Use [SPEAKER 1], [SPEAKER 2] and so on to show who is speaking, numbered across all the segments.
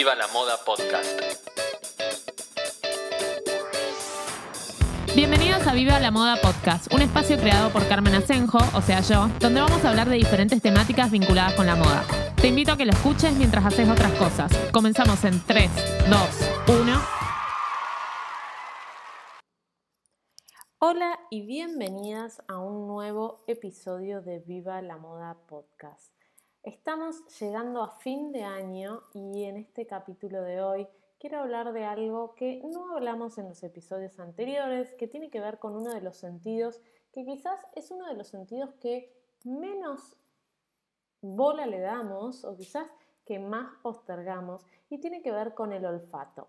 [SPEAKER 1] Viva la Moda Podcast.
[SPEAKER 2] Bienvenidos a Viva la Moda Podcast, un espacio creado por Carmen Asenjo, o sea yo, donde vamos a hablar de diferentes temáticas vinculadas con la moda. Te invito a que lo escuches mientras haces otras cosas. Comenzamos en 3, 2, 1.
[SPEAKER 3] Hola y bienvenidas a un nuevo episodio de Viva la Moda Podcast. Estamos llegando a fin de año y en este capítulo de hoy quiero hablar de algo que no hablamos en los episodios anteriores, que tiene que ver con uno de los sentidos, que quizás es uno de los sentidos que menos bola le damos o quizás que más postergamos y tiene que ver con el olfato.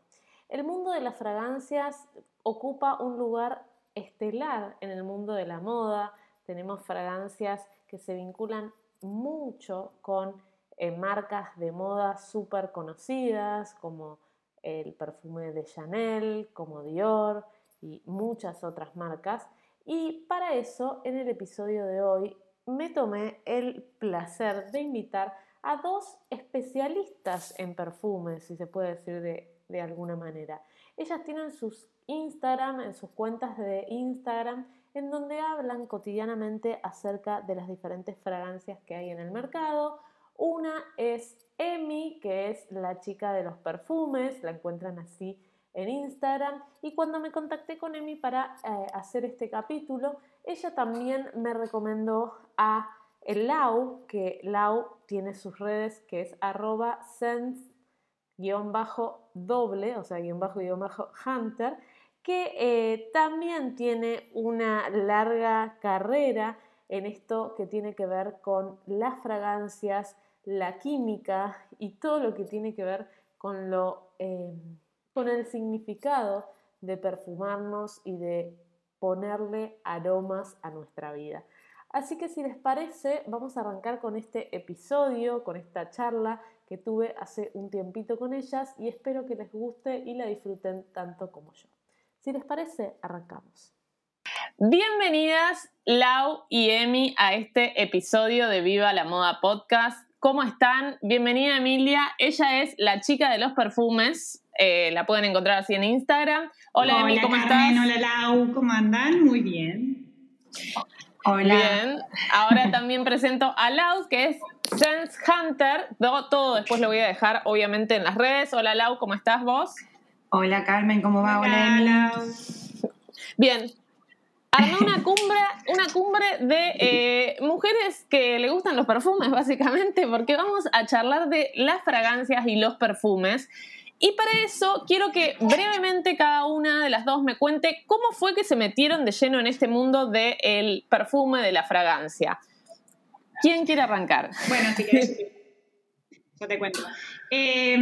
[SPEAKER 3] El mundo de las fragancias ocupa un lugar estelar en el mundo de la moda. Tenemos fragancias que se vinculan mucho con eh, marcas de moda súper conocidas como el perfume de Chanel, como Dior y muchas otras marcas. Y para eso, en el episodio de hoy, me tomé el placer de invitar a dos especialistas en perfumes, si se puede decir de, de alguna manera. Ellas tienen sus Instagram, en sus cuentas de Instagram, en donde hablan cotidianamente acerca de las diferentes fragancias que hay en el mercado. Una es Emi, que es la chica de los perfumes, la encuentran así en Instagram. Y cuando me contacté con Emi para eh, hacer este capítulo, ella también me recomendó a el Lau, que Lau tiene sus redes, que es arroba sense-doble, o sea, guion bajo, guion bajo, hunter, que eh, también tiene una larga carrera en esto que tiene que ver con las fragancias, la química y todo lo que tiene que ver con, lo, eh, con el significado de perfumarnos y de ponerle aromas a nuestra vida. Así que si les parece, vamos a arrancar con este episodio, con esta charla que tuve hace un tiempito con ellas y espero que les guste y la disfruten tanto como yo. Si les parece, arrancamos. Bienvenidas Lau y Emi a este episodio de Viva la Moda Podcast. ¿Cómo están? Bienvenida Emilia. Ella es la chica de los perfumes. Eh, la pueden encontrar así en Instagram. Hola, Emi, ¿cómo estás?
[SPEAKER 4] Hola Lau, ¿cómo andan? Muy bien.
[SPEAKER 3] Hola. Bien. Ahora también presento a Lau, que es Sense Hunter. Todo después lo voy a dejar, obviamente, en las redes. Hola Lau, ¿cómo estás vos?
[SPEAKER 5] Hola Carmen, ¿cómo va? Hola, Hola
[SPEAKER 3] Bien. Armé una cumbre, una cumbre de eh, mujeres que le gustan los perfumes, básicamente, porque vamos a charlar de las fragancias y los perfumes. Y para eso quiero que brevemente cada una de las dos me cuente cómo fue que se metieron de lleno en este mundo del perfume, de la fragancia. ¿Quién quiere arrancar?
[SPEAKER 4] Bueno, si quieres, yo te cuento. Eh,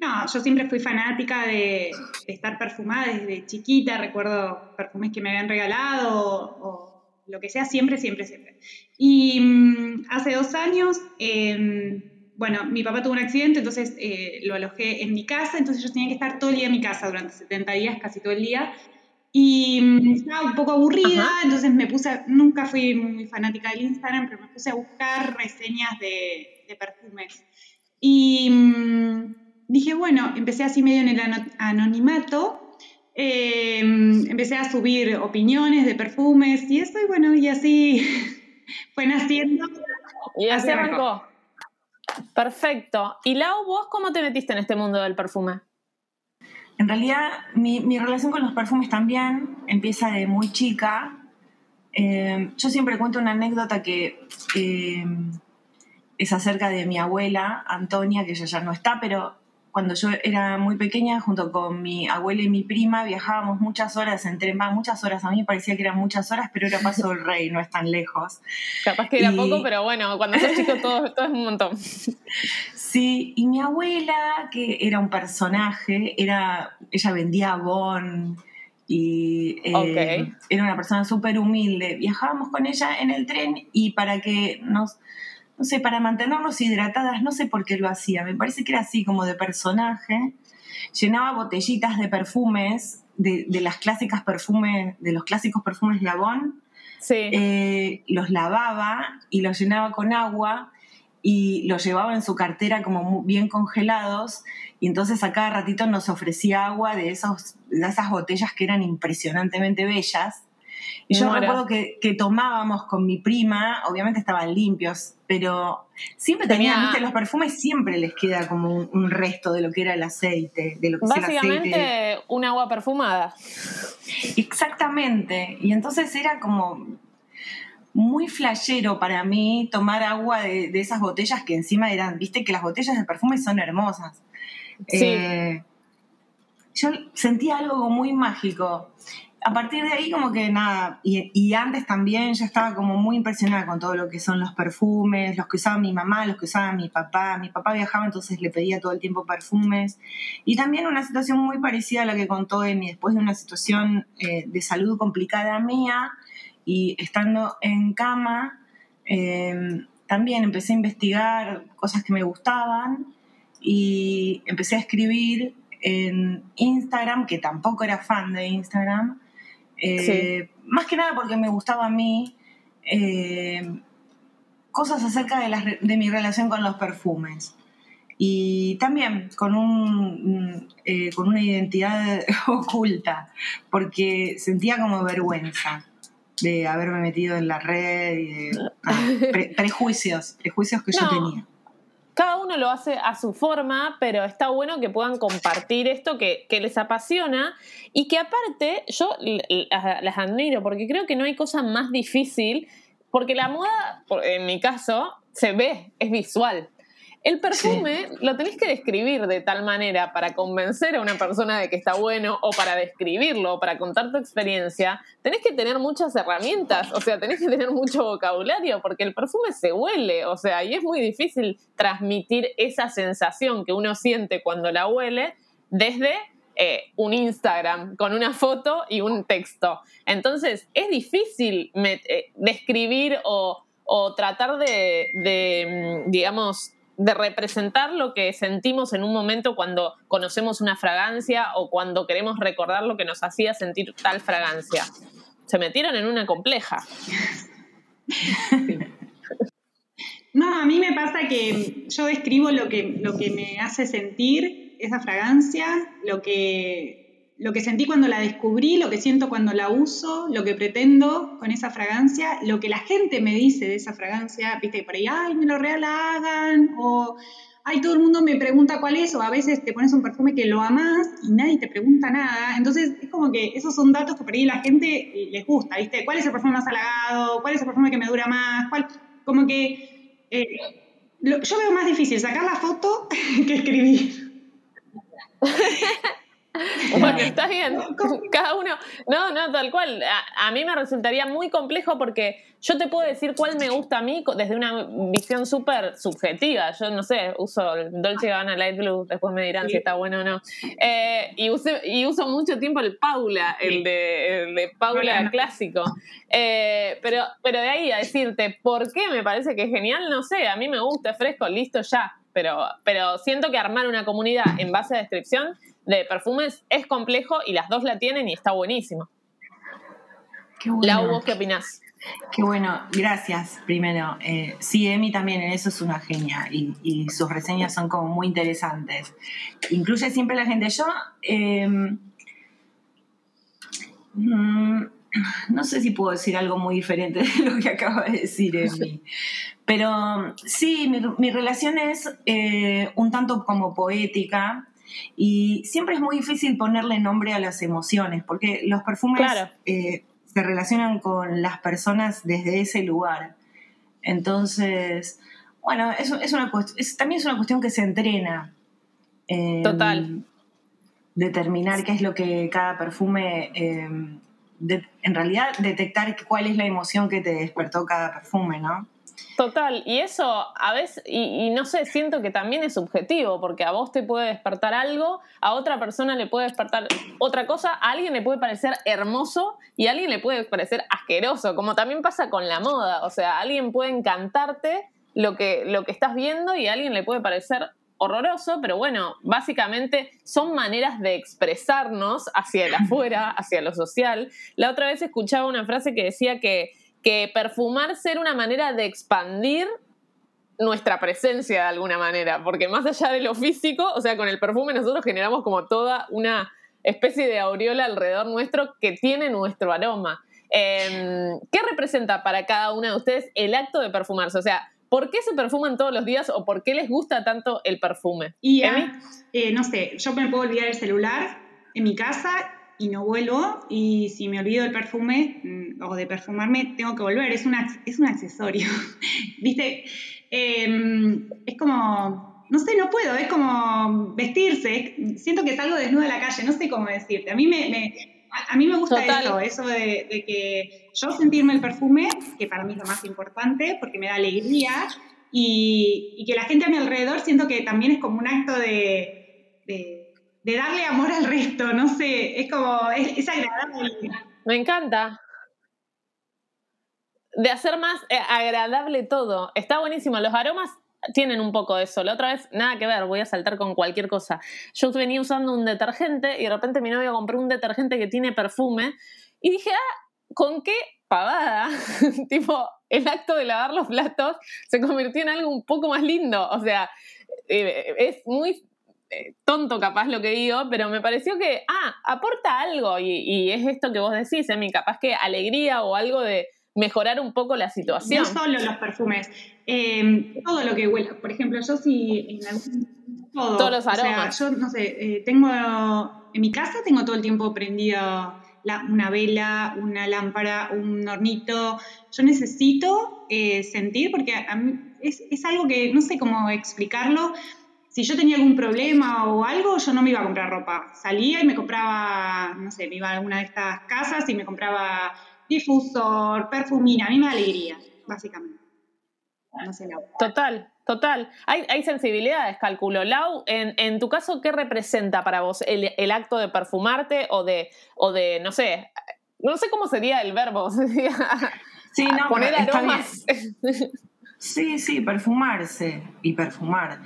[SPEAKER 4] no, yo siempre fui fanática de, estar perfumada desde chiquita, recuerdo perfumes que me habían regalado o, lo que sea, siempre, siempre, siempre. Y mm, hace dos años, em, bueno, mi papá tuvo un accidente, entonces eh, lo alojé en mi casa, entonces yo tenía que estar todo el día en mi casa durante 70 días, casi todo el día. Y mm, estaba un poco aburrida, entonces me puse, nunca fui muy fanática del Instagram, pero me puse a buscar reseñas de, de perfumes. Y mm, dije, bueno, empecé así medio en el anonimato, eh, empecé a subir opiniones de perfumes y eso, y bueno, y así fue naciendo.
[SPEAKER 3] Y así arrancó. Perfecto. ¿Y Lau, vos cómo te metiste en este mundo del perfume?
[SPEAKER 5] En realidad, mi, relación con los perfumes también empieza de muy chica. Eh, yo siempre cuento una anécdota que eh, es acerca de mi abuela, Antonia, que ella ya no está, pero cuando yo era muy pequeña, junto con mi abuela y mi prima, viajábamos muchas horas en tren, muchas horas, a mí me parecía que eran muchas horas, pero era Paso del Rey, no es tan lejos.
[SPEAKER 3] Capaz que era poco, pero bueno, cuando sos chico todo, todo es un montón.
[SPEAKER 5] Sí, y mi abuela, que era un personaje, era, ella vendía bon y eh, era una persona súper humilde. Viajábamos con ella en el tren y para que nos no sé, para mantenernos hidratadas, no sé por qué lo hacía, me parece que era así como de personaje, llenaba botellitas de perfumes, de, las clásicas perfumes, de los clásicos perfumes Labón, sí. Eh, los lavaba y los llenaba con agua y los llevaba en su cartera como bien congelados y entonces a cada ratito nos ofrecía agua de, esos, de esas botellas que eran impresionantemente bellas. Y yo recuerdo que, tomábamos con mi prima, obviamente estaban limpios, pero siempre tenían, viste, los perfumes siempre les queda como un, resto de lo que era el aceite, de lo que
[SPEAKER 3] Básicamente un agua perfumada.
[SPEAKER 5] Exactamente. Y entonces era como muy flashero para mí tomar agua de, esas botellas que encima eran, viste que las botellas de perfume son hermosas. Sí. Eh, yo sentía algo muy mágico. A partir de ahí como que nada, y, antes también yo estaba como muy impresionada con todo lo que son los perfumes, los que usaba mi mamá, los que usaba mi papá. Mi papá viajaba, entonces le pedía todo el tiempo perfumes. Y también una situación muy parecida a la que contó Emi, después de una situación eh, de salud complicada mía, y estando en cama, em, también empecé a investigar cosas que me gustaban y empecé a escribir en Instagram, que tampoco era fan de Instagram, eh, más que nada porque me gustaba a mí, em, cosas acerca de, de, mi relación con los perfumes. Y también con, un, eh, con una identidad oculta, porque sentía como vergüenza de haberme metido en la red y de prejuicios, prejuicios que yo tenía.
[SPEAKER 3] Cada uno lo hace a su forma, pero está bueno que puedan compartir esto que, les apasiona y que aparte yo las, admiro porque creo que no hay cosa más difícil, porque la moda, en mi caso, se ve, es visual. El perfume lo tenés que describir de tal manera para convencer a una persona de que está bueno o para describirlo o para contar tu experiencia. Tenés que tener muchas herramientas, o sea, tenés que tener mucho vocabulario porque el perfume se huele, o sea, y es muy difícil transmitir esa sensación que uno siente cuando la huele desde eh, un Instagram con una foto y un texto. Entonces, es difícil eh, describir o, tratar de, mm, digamos, de representar lo que sentimos en un momento cuando conocemos una fragancia o cuando queremos recordar lo que nos hacía sentir tal fragancia. Se metieron en una compleja.
[SPEAKER 4] No, a mí me pasa que yo describo lo que, lo que me hace sentir esa fragancia, lo que lo que sentí cuando la descubrí, lo que siento cuando la uso, lo que pretendo con esa fragancia, lo que la gente me dice de esa fragancia, viste, por ahí, ay, me lo regalagan, o ay, todo el mundo me pregunta cuál es, o a veces te pones un perfume que lo amas y nadie te pregunta nada. Entonces, es como que esos son datos que por ahí la gente les gusta, viste, cuál es el perfume más halagado, cuál es el perfume que me dura más, cuál, como que eh, yo veo más difícil sacar la foto que escribir.
[SPEAKER 3] Bueno, está bien. Cada uno. No, no, tal cual. A, mí me resultaría muy complejo porque yo te puedo decir cuál me gusta a mí desde una visión súper subjetiva. Yo no sé, uso el Dolce Gabbana Light Blue, después me dirán si está bueno o no. Eh, y, y uso mucho tiempo el Paula, el de, Paula clásico. Eh, pero, pero de ahí a decirte por qué me parece que es genial, no sé. A mí me gusta, fresco, listo, ya. Pero, pero siento que armar una comunidad en base a descripción de perfumes es complejo y las dos la tienen y está buenísimo. Qué bueno. qué opinás?
[SPEAKER 5] Qué bueno, gracias primero. Eh, sí, Emi también en eso es una genia y, sus reseñas son como muy interesantes. Incluye siempre la gente. Yo em, mm, no sé si puedo decir algo muy diferente de lo que acaba de decir Emi, pero sí, mi, mi relación es eh, un tanto como poética y siempre es muy difícil ponerle nombre a las emociones, porque los perfumes eh, se relacionan con las personas desde ese lugar. Entonces, bueno, es, es una es, también es una cuestión que se entrena.
[SPEAKER 3] Total.
[SPEAKER 5] Determinar qué es lo que cada perfume, em, en realidad detectar cuál es la emoción que te despertó cada perfume, ¿no?
[SPEAKER 3] Total, y eso a veces, y, no sé, siento que también es subjetivo, porque a vos te puede despertar algo, a otra persona le puede despertar otra cosa, a alguien le puede parecer hermoso y a alguien le puede parecer asqueroso, como también pasa con la moda, o sea, alguien puede encantarte lo que, lo que estás viendo y a alguien le puede parecer horroroso, pero bueno, básicamente son maneras de expresarnos hacia el afuera, hacia lo social. La otra vez escuchaba una frase que decía que que perfumar ser una manera de expandir nuestra presencia de alguna manera, porque más allá de lo físico, o sea, con el perfume nosotros generamos como toda una especie de aureola alrededor nuestro que tiene nuestro aroma. Em, ¿Qué representa para cada una de ustedes el acto de perfumarse? O sea, ¿por qué se perfuman todos los días o por qué les gusta tanto el perfume?
[SPEAKER 4] Y, eh, no sé, yo me puedo olvidar el celular en mi casa y no vuelvo y si me olvido el perfume mm, o de perfumarme tengo que volver, es, una, es un accesorio, ¿viste? Em, es como, no sé, no puedo, es como vestirse, siento que salgo desnuda a la calle, no sé cómo decirte, a mí me, a mí me gusta eso, eso de, que yo sentirme el perfume, que para mí es lo más importante, porque me da alegría, y, que la gente a mi alrededor siento que también es como un acto de de darle amor al resto, no sé, es como, es, agradable.
[SPEAKER 3] Me encanta. De hacer más eh, agradable todo. Está buenísimo. Los aromas tienen un poco de eso. La otra vez, nada que ver, voy a saltar con cualquier cosa. Yo venía usando un detergente y de repente mi novio compró un detergente que tiene perfume y dije, ah, ¿con qué pavada? tipo, el acto de lavar los platos se convirtió en algo un poco más lindo. O sea, eh, es muy tonto capaz lo que digo, pero me pareció que, ah, aporta algo y, es esto que vos decís, Emi, capaz que alegría o algo de mejorar un poco la situación.
[SPEAKER 4] No solo los perfumes, em, todo lo que huele. Por ejemplo, yo sí, en
[SPEAKER 3] Todos los aromas.
[SPEAKER 4] yo, no sé, eh, tengo, en mi casa tengo todo el tiempo prendido una vela, una lámpara, un hornito. Yo necesito eh, sentir, porque es, es, algo que no sé cómo explicarlo, si yo tenía algún problema o algo, yo no me iba a comprar ropa. Salía y me compraba, no sé, me iba a alguna de estas casas y me compraba difusor, perfumina. A mí me da alegría, básicamente.
[SPEAKER 3] Total, total. Hay, hay sensibilidades, calculo. Lau, en, tu caso, ¿qué representa para vos el, acto de perfumarte o de, o de, no sé, no sé cómo sería el verbo,
[SPEAKER 5] sí, no, poner aromas. Sí, sí, perfumarse y perfumar.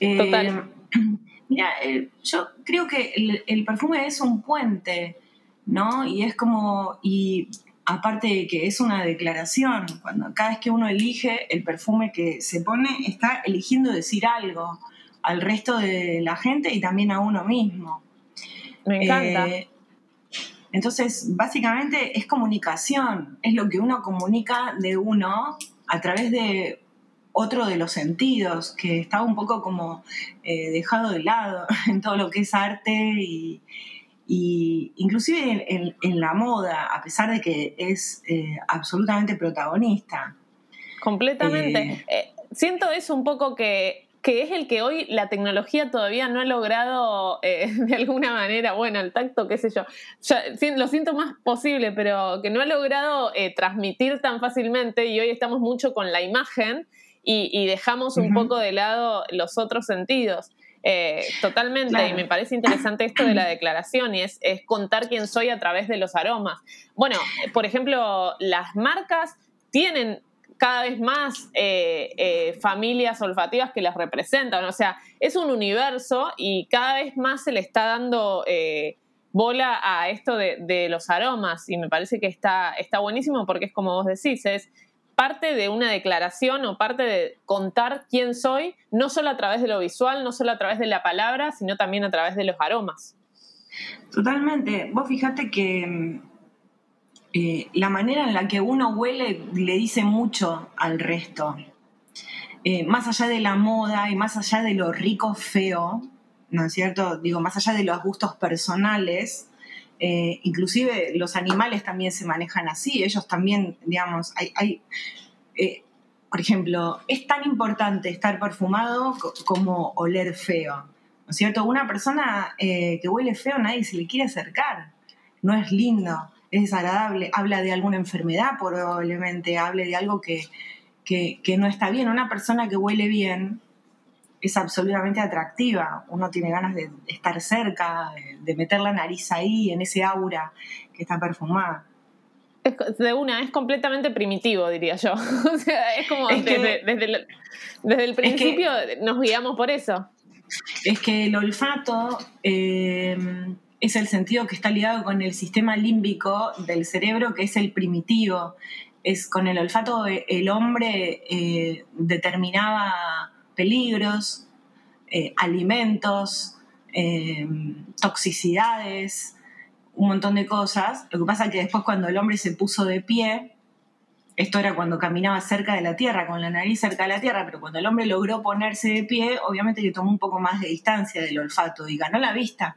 [SPEAKER 5] Eh, Total. mira, eh, yo creo que el, perfume es un puente, ¿no? Y es como, y aparte de que es una declaración, cuando cada vez que uno elige el perfume que se pone, está eligiendo decir algo al resto de la gente y también a uno mismo.
[SPEAKER 3] Me encanta. Eh,
[SPEAKER 5] entonces, básicamente es comunicación, es lo que uno comunica de uno a través de otro de los sentidos que está un poco como eh, dejado de lado en todo lo que es arte y, inclusive en, la moda, a pesar de que es eh, absolutamente protagonista.
[SPEAKER 3] Completamente. Eh, siento eso un poco que que es el que hoy la tecnología todavía no ha logrado eh, de alguna manera, bueno, el tacto, qué sé yo, lo siento más posible, pero que no ha logrado eh, transmitir tan fácilmente y hoy estamos mucho con la imagen y, dejamos un poco de lado los otros sentidos. Eh, totalmente, y me parece interesante esto de la declaración y es, es contar quién soy a través de los aromas. Bueno, por ejemplo, las marcas tienen cada vez más eh, eh, familias olfativas que las representan. O sea, es un universo y cada vez más se le está dando eh, bola a esto de, los aromas y me parece que está, está buenísimo porque es como vos decís, es parte de una declaración o parte de contar quién soy, no solo a través de lo visual, no solo a través de la palabra, sino también a través de los aromas.
[SPEAKER 5] Totalmente. Vos fijate que mm, eh, la manera en la que uno huele le dice mucho al resto. Eh, más allá de la moda y más allá de lo rico feo, ¿no es cierto? Digo, más allá de los gustos personales, eh, inclusive los animales también se manejan así, ellos también, digamos, hay, por ejemplo, es tan importante estar perfumado como oler feo, ¿no es cierto? Una persona que huele feo nadie se le quiere acercar, no es lindo es desagradable, habla de alguna enfermedad probablemente, hable de algo que, no está bien. Una persona que huele bien es absolutamente atractiva, uno tiene ganas de estar cerca, de, meter la nariz ahí, en ese aura que está perfumada.
[SPEAKER 3] de una, es completamente primitivo, diría yo. o sea, es como desde, el, principio nos guiamos por eso.
[SPEAKER 5] Es que el olfato eh, es el sentido que está ligado con el sistema límbico del cerebro, que es el primitivo. es con el olfato el hombre eh, determinaba peligros, eh, alimentos, toxicidades, un montón de cosas. Lo que pasa es que después cuando el hombre se puso de pie, esto era cuando caminaba cerca de la tierra, con la nariz cerca de la tierra, pero cuando el hombre logró ponerse de pie, obviamente que tomó un poco más de distancia del olfato y ganó la vista.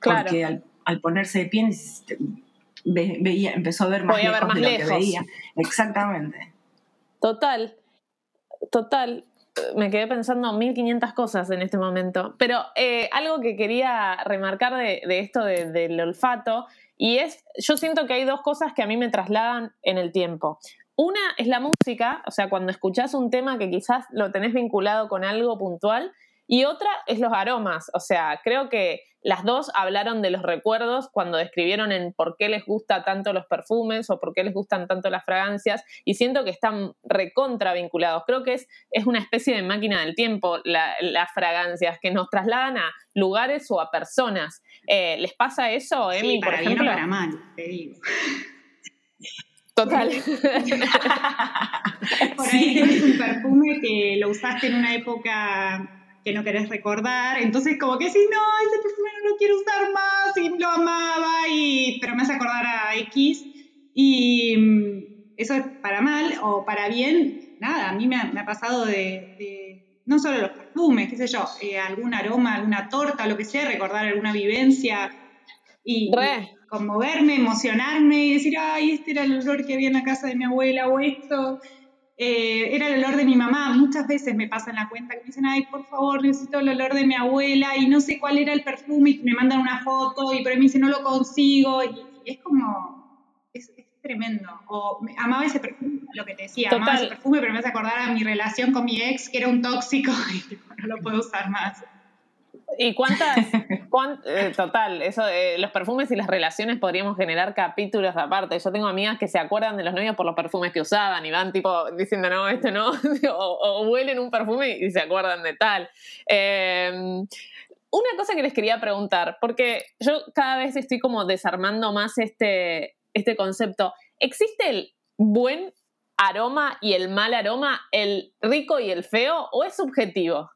[SPEAKER 5] Claro. Porque al, ponerse de pie veía, empezó a ver más, lejos, ver más de lo que veía. Exactamente.
[SPEAKER 3] Total, total me quedé pensando 1500 cosas en este momento, pero eh, algo que quería remarcar de, esto del olfato, y es, yo siento que hay dos cosas que a mí me trasladan en el tiempo. Una es la música, o sea, cuando escuchás un tema que quizás lo tenés vinculado con algo puntual, y otra es los aromas, o sea, creo que las dos hablaron de los recuerdos cuando describieron en por qué les gusta tanto los perfumes o por qué les gustan tanto las fragancias y siento que están recontra vinculados. Creo que es, es una especie de máquina del tiempo las fragancias que nos trasladan a lugares o a personas. Eh, ¿Les pasa eso, Emi,
[SPEAKER 4] sí, para por ejemplo? para mal, te digo.
[SPEAKER 3] Total.
[SPEAKER 4] por ahí tienes un perfume que lo usaste en una época que no querés recordar, entonces como que si no, ese perfume no lo quiero usar más y lo amaba, y, pero me hace acordar a X. Y mm, eso es para mal o para bien, nada, a mí me ha, pasado de, no solo los perfumes, qué sé yo, eh, algún aroma, alguna torta, lo que sea, recordar alguna vivencia y, y conmoverme, emocionarme y decir, ay, este era el olor que había en la casa de mi abuela o esto. Eh, era el olor de mi mamá. Muchas veces me pasa en la cuenta que me dicen, ay, por favor, necesito el olor de mi abuela y no sé cuál era el perfume y me mandan una foto y pero me dicen, no lo consigo. Y, es como, es, tremendo. O amaba ese perfume, lo que te decía, amaba ese perfume, pero me hace acordar a mi relación con mi ex, que era un tóxico y no lo puedo usar más.
[SPEAKER 3] ¿Y cuántas? Eh, total, eso de los perfumes y las relaciones podríamos generar capítulos aparte. Yo tengo amigas que se acuerdan de los novios por los perfumes que usaban y van tipo diciendo, no, este no, o, huelen un perfume y se acuerdan de tal. Em, una cosa que les quería preguntar, porque yo cada vez estoy como desarmando más este, este concepto. ¿Existe el buen aroma y el mal aroma, el rico y el feo, o es subjetivo?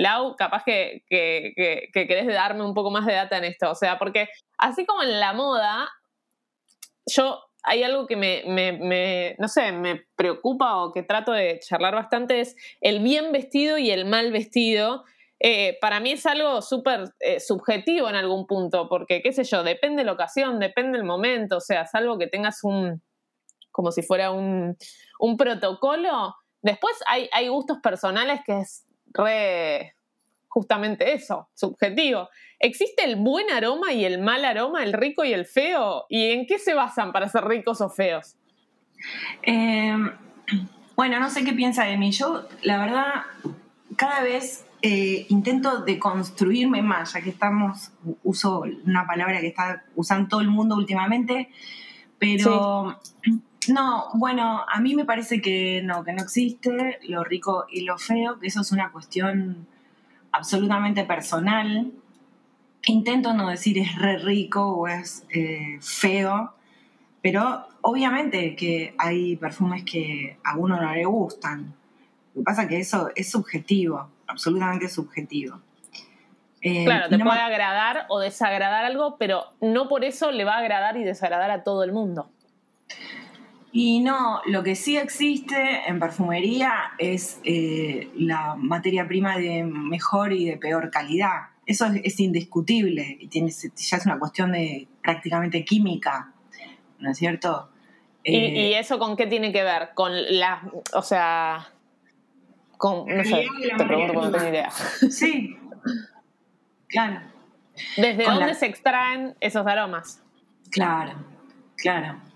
[SPEAKER 3] Lau, capaz que, que, querés darme un poco más de data en esto. O sea, porque así como en la moda, yo hay algo que me, no sé, me preocupa o que trato de charlar bastante es el bien vestido y el mal vestido. Eh, para mí es algo súper eh, subjetivo en algún punto, porque, qué sé yo, depende de la ocasión, depende del momento, o sea, salvo que tengas un, como si fuera un, un protocolo. Después hay, hay gustos personales que es re justamente eso, subjetivo. ¿Existe el buen aroma y el mal aroma, el rico y el feo? ¿Y en qué se basan para ser ricos o feos?
[SPEAKER 5] Em, bueno, no sé qué piensa de mí. Yo, la verdad, cada vez eh, intento deconstruirme más, ya que estamos, uso una palabra que está usando todo el mundo últimamente, pero no, bueno, a mí me parece que no, que no existe lo rico y lo feo, que eso es una cuestión absolutamente personal. Intento no decir es re rico o es eh, feo, pero obviamente que hay perfumes que a uno no le gustan. Lo que pasa es que eso es subjetivo, absolutamente subjetivo.
[SPEAKER 3] Eh, claro, te puede agradar o desagradar algo, pero no por eso le va a agradar y desagradar a todo el mundo.
[SPEAKER 5] Y no, lo que sí existe en perfumería es eh, la materia prima de mejor y de peor calidad. Eso es, indiscutible y tiene, ya es una cuestión de prácticamente química, ¿no es cierto?
[SPEAKER 3] ¿Y, eh, eso con qué tiene que ver? Con la, o sea, con, no sé, te pregunto no tengo idea.
[SPEAKER 5] Sí, claro.
[SPEAKER 3] ¿Desde dónde se extraen esos aromas?
[SPEAKER 5] Claro, claro.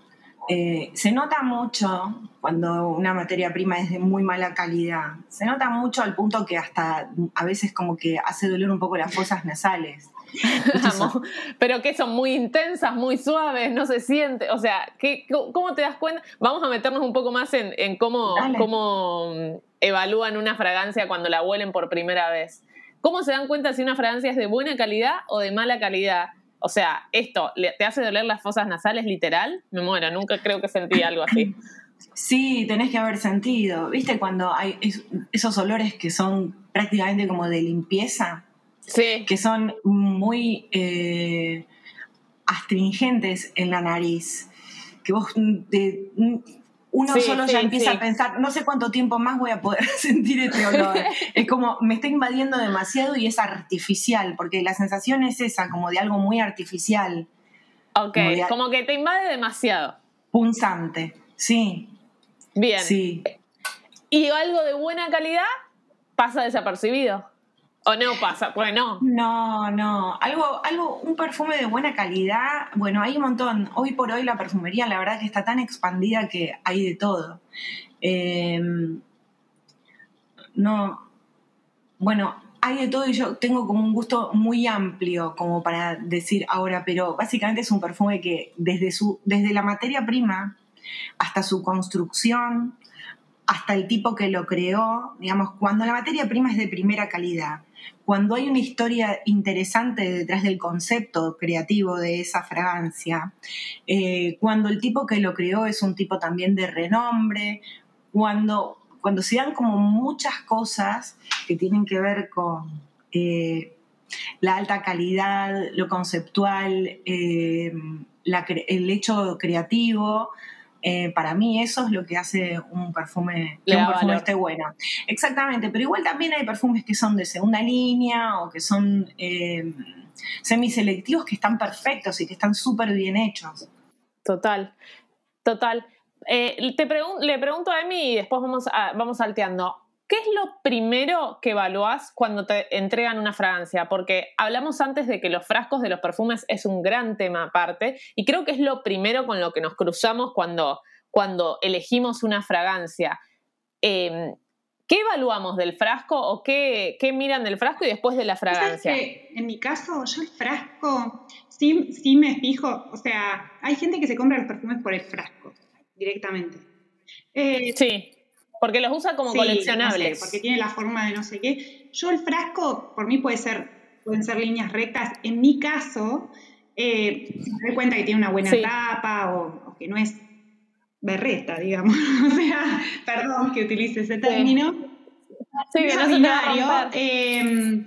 [SPEAKER 5] Eh, se nota mucho cuando una materia prima es de muy mala calidad. Se nota mucho al punto que hasta a veces como que hace doler un poco las fosas nasales.
[SPEAKER 3] Pero que son muy intensas, muy suaves, no se siente. O sea, ¿qué, ¿cómo te das cuenta? Vamos a meternos un poco más en, cómo, cómo mm, evalúan una fragancia cuando la huelen por primera vez. ¿Cómo se dan cuenta si una fragancia es de buena calidad o de mala calidad? O sea, esto, ¿te hace doler las fosas nasales literal? Me muero, nunca creo que sentí algo así.
[SPEAKER 5] Sí, tenés que haber sentido. ¿Viste cuando hay esos olores que son prácticamente como de limpieza?
[SPEAKER 3] Sí.
[SPEAKER 5] Que son muy eh, astringentes en la nariz. Que vos uno solo ya empieza a pensar, no sé cuánto tiempo más voy a poder sentir este olor. es como, me está invadiendo demasiado y es artificial, porque la sensación es esa, como de algo muy artificial.
[SPEAKER 3] Ok, como, que te invade demasiado.
[SPEAKER 5] Punzante, sí.
[SPEAKER 3] Bien.
[SPEAKER 5] Sí.
[SPEAKER 3] ¿Y algo de buena calidad pasa desapercibido? ¿O no pasa? Bueno.
[SPEAKER 5] No, no. Algo, algo, un perfume de buena calidad, bueno, hay un montón. Hoy por hoy la perfumería, la verdad que está tan expandida que hay de todo. Em, no, bueno, hay de todo y yo tengo como un gusto muy amplio como para decir ahora, pero básicamente es un perfume que desde, su, desde la materia prima hasta su construcción, hasta el tipo que lo creó, digamos, cuando la materia prima es de primera calidad, cuando hay una historia interesante detrás del concepto creativo de esa fragancia, eh, cuando el tipo que lo creó es un tipo también de renombre, cuando, cuando se dan como muchas cosas que tienen que ver con eh, la alta calidad, lo conceptual, eh, el hecho creativo, eh, para mí eso es lo que hace un perfume, que un perfume esté bueno. Exactamente, pero igual también hay perfumes que son de segunda línea o que son eh, semiselectivos que están perfectos y que están súper bien hechos.
[SPEAKER 3] Total, total. Eh, te le pregunto a Emi y después vamos, vamos salteando. ¿Qué es lo primero que evaluás cuando te entregan una fragancia? Porque hablamos antes de que los frascos de los perfumes es un gran tema aparte y creo que es lo primero con lo que nos cruzamos cuando, cuando elegimos una fragancia. Em, ¿Qué evaluamos del frasco o qué, miran del frasco y después de la fragancia?
[SPEAKER 4] en mi caso, yo el frasco sí, sí me fijo, o sea, hay gente que se compra los perfumes por el frasco directamente.
[SPEAKER 3] Eh, sí. Porque los usa como coleccionables.
[SPEAKER 4] porque tiene la forma de no sé qué. Yo el frasco, por mí puede ser, pueden ser líneas rectas. En mi caso, eh, me doy cuenta que tiene una buena tapa o, que no es berreta, digamos. o sea, perdón que utilice ese término.
[SPEAKER 3] Sí, que no
[SPEAKER 4] eh,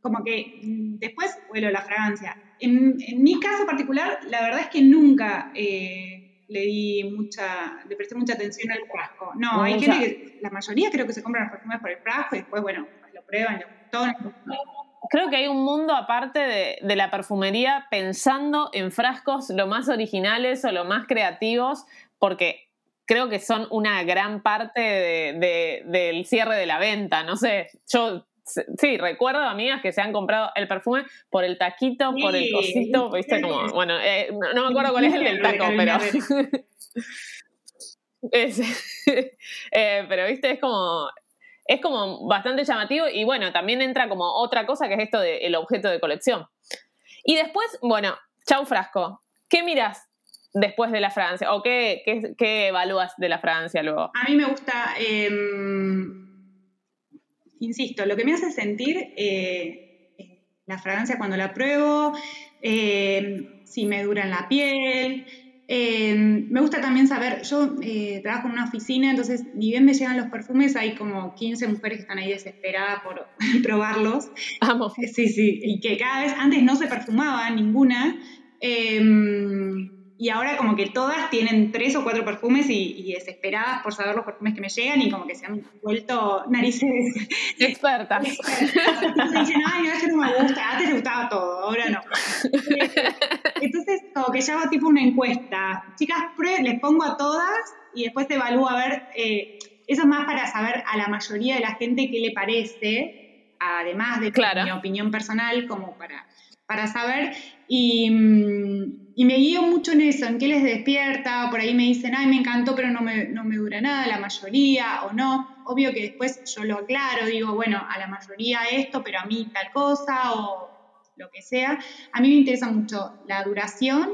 [SPEAKER 4] como que después vuelo la fragancia. En, en, mi caso particular, la verdad es que nunca eh, le di mucha, le presté mucha atención al frasco. No, hay gente que, la mayoría creo que se compran los perfumes por el frasco y después, bueno, pues lo prueban, lo gustó.
[SPEAKER 3] Creo que hay un mundo aparte de, la perfumería pensando en frascos lo más originales o lo más creativos, porque creo que son una gran parte del cierre de la venta. No sé, yo Sí, recuerdo amigas que se han comprado el perfume por el taquito, por el cosito, viste como, bueno, eh, no, me acuerdo cuál es el del taco, pero... Eh, pero viste, es como, es como bastante llamativo y bueno, también entra como otra cosa que es esto del objeto de colección. Y después, bueno, chau frasco, ¿qué miras después de la fragancia? ¿O qué, qué, evalúas de la fragancia luego?
[SPEAKER 4] A mí me gusta... Em, insisto, lo que me hace sentir eh, la fragancia cuando la pruebo, eh, si me dura en la piel. Eh, me gusta también saber, yo trabajo en una oficina, entonces ni bien me llegan los perfumes, hay como 15 mujeres que están ahí desesperadas por probarlos.
[SPEAKER 3] Vamos.
[SPEAKER 4] Sí, sí, y que cada vez antes no se perfumaba ninguna y ahora como que todas tienen tres o cuatro perfumes y, desesperadas por saber los perfumes que me llegan y como que se han vuelto narices
[SPEAKER 3] expertas.
[SPEAKER 4] Entonces dicen, ay, no, no me gusta, antes le gustaba todo, ahora no. Entonces como que yo hago tipo una encuesta, chicas, les pongo a todas y después te evalúo a ver, eh, eso es más para saber a la mayoría de la gente qué le parece, además de mi opinión personal, como para, para saber. Y, mm, y me guío mucho en eso, en qué les despierta, por ahí me dicen, ay, me encantó, pero no me, no me dura nada, la mayoría o no. Obvio que después yo lo aclaro, digo, bueno, a la mayoría esto, pero a mí tal cosa o lo que sea. A mí me interesa mucho la duración,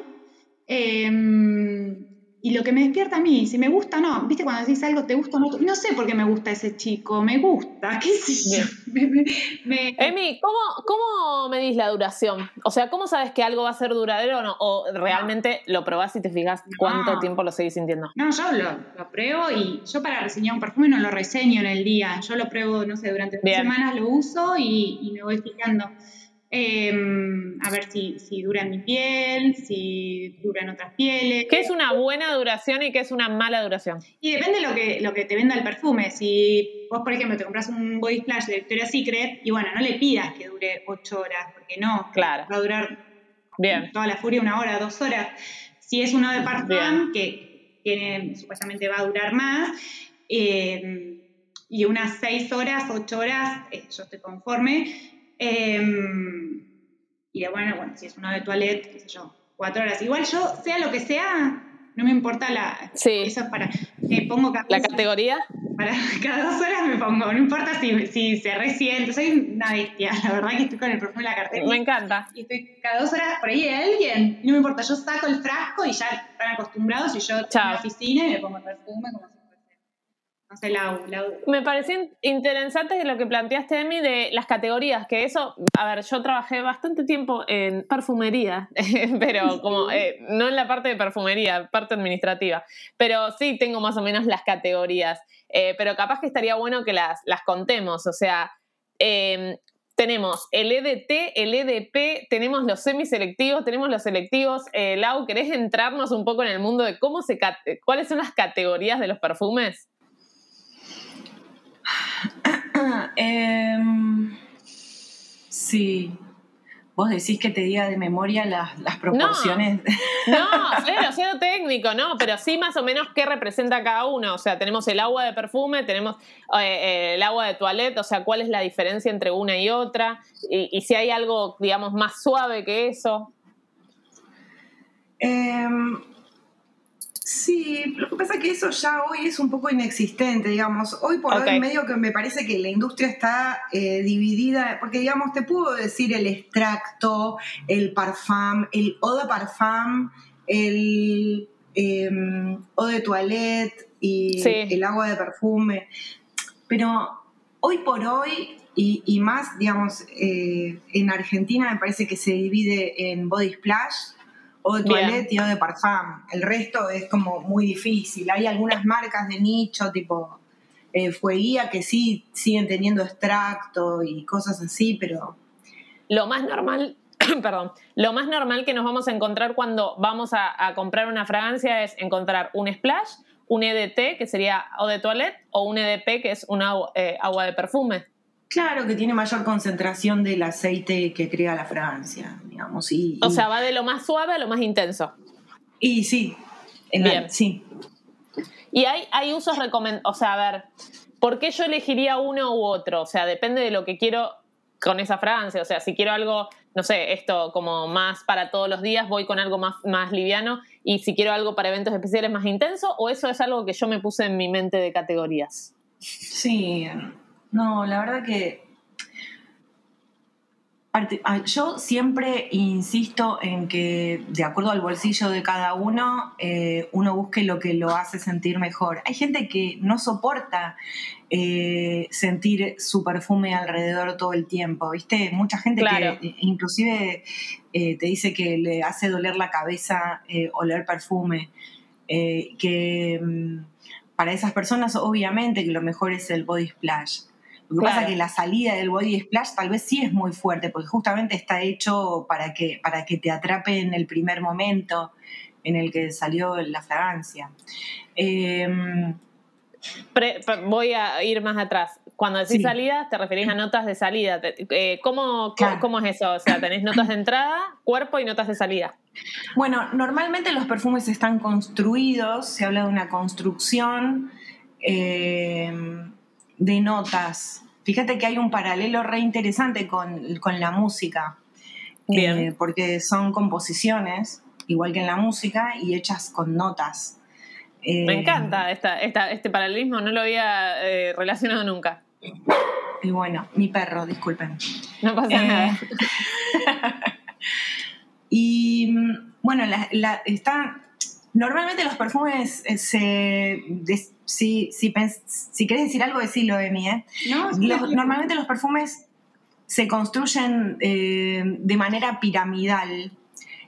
[SPEAKER 4] em, y lo que me despierta a mí, si me gusta o no, viste cuando decís algo, te gusta o no, no sé por qué me gusta ese chico, me gusta, qué sé yo.
[SPEAKER 3] Emi, ¿cómo, ¿cómo medís la duración? O sea, ¿cómo sabes que algo va a ser duradero o no? ¿O realmente lo probás y te fijas cuánto tiempo lo seguís sintiendo?
[SPEAKER 4] No, yo lo, lo, pruebo y yo para reseñar un perfume no lo reseño en el día, yo lo pruebo, no sé, durante tres semanas lo uso y, y me voy fijando. Em, a ver si, si, dura mi piel, si duran otras pieles.
[SPEAKER 3] ¿Qué es una buena duración y qué es una mala duración?
[SPEAKER 4] Y depende de lo que, lo que te venda el perfume. Si vos, por ejemplo, te compras un body splash de Victoria's Secret y bueno, no le pidas que dure 8 horas, porque no,
[SPEAKER 3] claro.
[SPEAKER 4] va a durar Bien. toda la furia una hora, dos horas. Si es uno de parfum, que, que, supuestamente va a durar más, eh, y unas 6 horas, 8 horas, eh, yo estoy conforme Em, y de bueno, bueno, si es una de toilette, qué sé yo, cuatro horas. Igual yo, sea lo que sea, no me importa la.
[SPEAKER 3] Sí.
[SPEAKER 4] Eso es para. Me pongo
[SPEAKER 3] cada, ¿La categoría?
[SPEAKER 4] Para cada dos horas me pongo, no importa si, si se resiente, soy una bestia, la verdad que estoy con el perfume de la cartera.
[SPEAKER 3] Me encanta.
[SPEAKER 4] Y estoy cada dos horas por ahí de alguien, no me importa, yo saco el frasco y ya están acostumbrados y yo estoy en la oficina y me pongo el perfume como
[SPEAKER 3] me pareció interesante lo que planteaste, Emi, de las categorías, que eso, a ver, yo trabajé bastante tiempo en perfumería, pero como, eh, no en la parte de perfumería, parte administrativa, pero sí tengo más o menos las categorías, eh, pero capaz que estaría bueno que las, las contemos, o sea, em, tenemos el EDT, el EDP, tenemos los semiselectivos, tenemos los selectivos. Eh, Lau, ¿querés entrarnos un poco en el mundo de cómo se cuáles son las categorías de los perfumes?
[SPEAKER 5] Em, sí. Vos decís que te diga de memoria las, proporciones.
[SPEAKER 3] No, no cero técnico, no, pero sí más o menos qué representa cada uno. O sea, tenemos el agua de perfume, tenemos eh, eh, el agua de toilette, o sea, cuál es la diferencia entre una y otra, y, si hay algo, digamos, más suave que eso.
[SPEAKER 5] Eh, Sí, lo que pasa es que eso ya hoy es un poco inexistente, digamos. Hoy por hoy medio que me parece que la industria está eh, dividida, porque digamos, te puedo decir el extracto, el parfum, el eau de parfum, el em, eau de toilette y el agua de perfume. Pero hoy por hoy, y, más, digamos, eh, en Argentina me parece que se divide en body splash, o de toilette y o de parfum. El resto es como muy difícil. Hay algunas marcas de nicho, tipo eh, Fueguía, que sí siguen teniendo extracto y cosas así, pero...
[SPEAKER 3] Lo más normal, perdón, lo más normal que nos vamos a encontrar cuando vamos a, comprar una fragancia es encontrar un splash, un EDT, que sería o de toilette, o un EDP, que es una eh, agua de perfume.
[SPEAKER 5] Claro, que tiene mayor concentración del aceite que crea la fragancia, digamos. Y,
[SPEAKER 3] o sea, va de lo más suave a lo más intenso.
[SPEAKER 5] Y sí, Bien. sí.
[SPEAKER 3] Y hay, hay usos recomendados, o sea, a ver, ¿por qué yo elegiría uno u otro? O sea, depende de lo que quiero con esa fragancia. O sea, si quiero algo, no sé, esto como más para todos los días, voy con algo más, más liviano. Y si quiero algo para eventos especiales más intenso, o eso es algo que yo me puse en mi mente de categorías.
[SPEAKER 5] Sí, no, la verdad que ah, yo siempre insisto en que, de acuerdo al bolsillo de cada uno, eh, uno busque lo que lo hace sentir mejor. Hay gente que no soporta eh, sentir su perfume alrededor todo el tiempo, ¿viste? Mucha gente que inclusive eh, te dice que le hace doler la cabeza oler perfume, que mm, para esas personas obviamente que lo mejor es el body splash. Lo que pasa es que la salida del body splash tal vez sí es muy fuerte, porque justamente está hecho para que, para que te atrape en el primer momento en el que salió la fragancia. Em,
[SPEAKER 3] voy a ir más atrás. Cuando decís salida, te referís a notas de salida. Eh, ¿cómo, ¿Cómo es eso? O sea, tenés notas de entrada, cuerpo y notas de salida.
[SPEAKER 5] Bueno, normalmente los perfumes están construidos, se habla de una construcción. Eh, de notas. Fíjate que hay un paralelo re interesante con, la música. Eh, porque son composiciones, igual que en la música, y hechas con notas.
[SPEAKER 3] Me eh, encanta esta, este paralelismo, no lo había eh, relacionado nunca.
[SPEAKER 5] Y bueno, mi perro, disculpen.
[SPEAKER 3] No pasa nada.
[SPEAKER 5] y mm, bueno, está Normalmente los perfumes se... si, si, si, querés decir algo, decilo, Emi. ¿eh? No, normalmente los perfumes se construyen eh, de manera piramidal.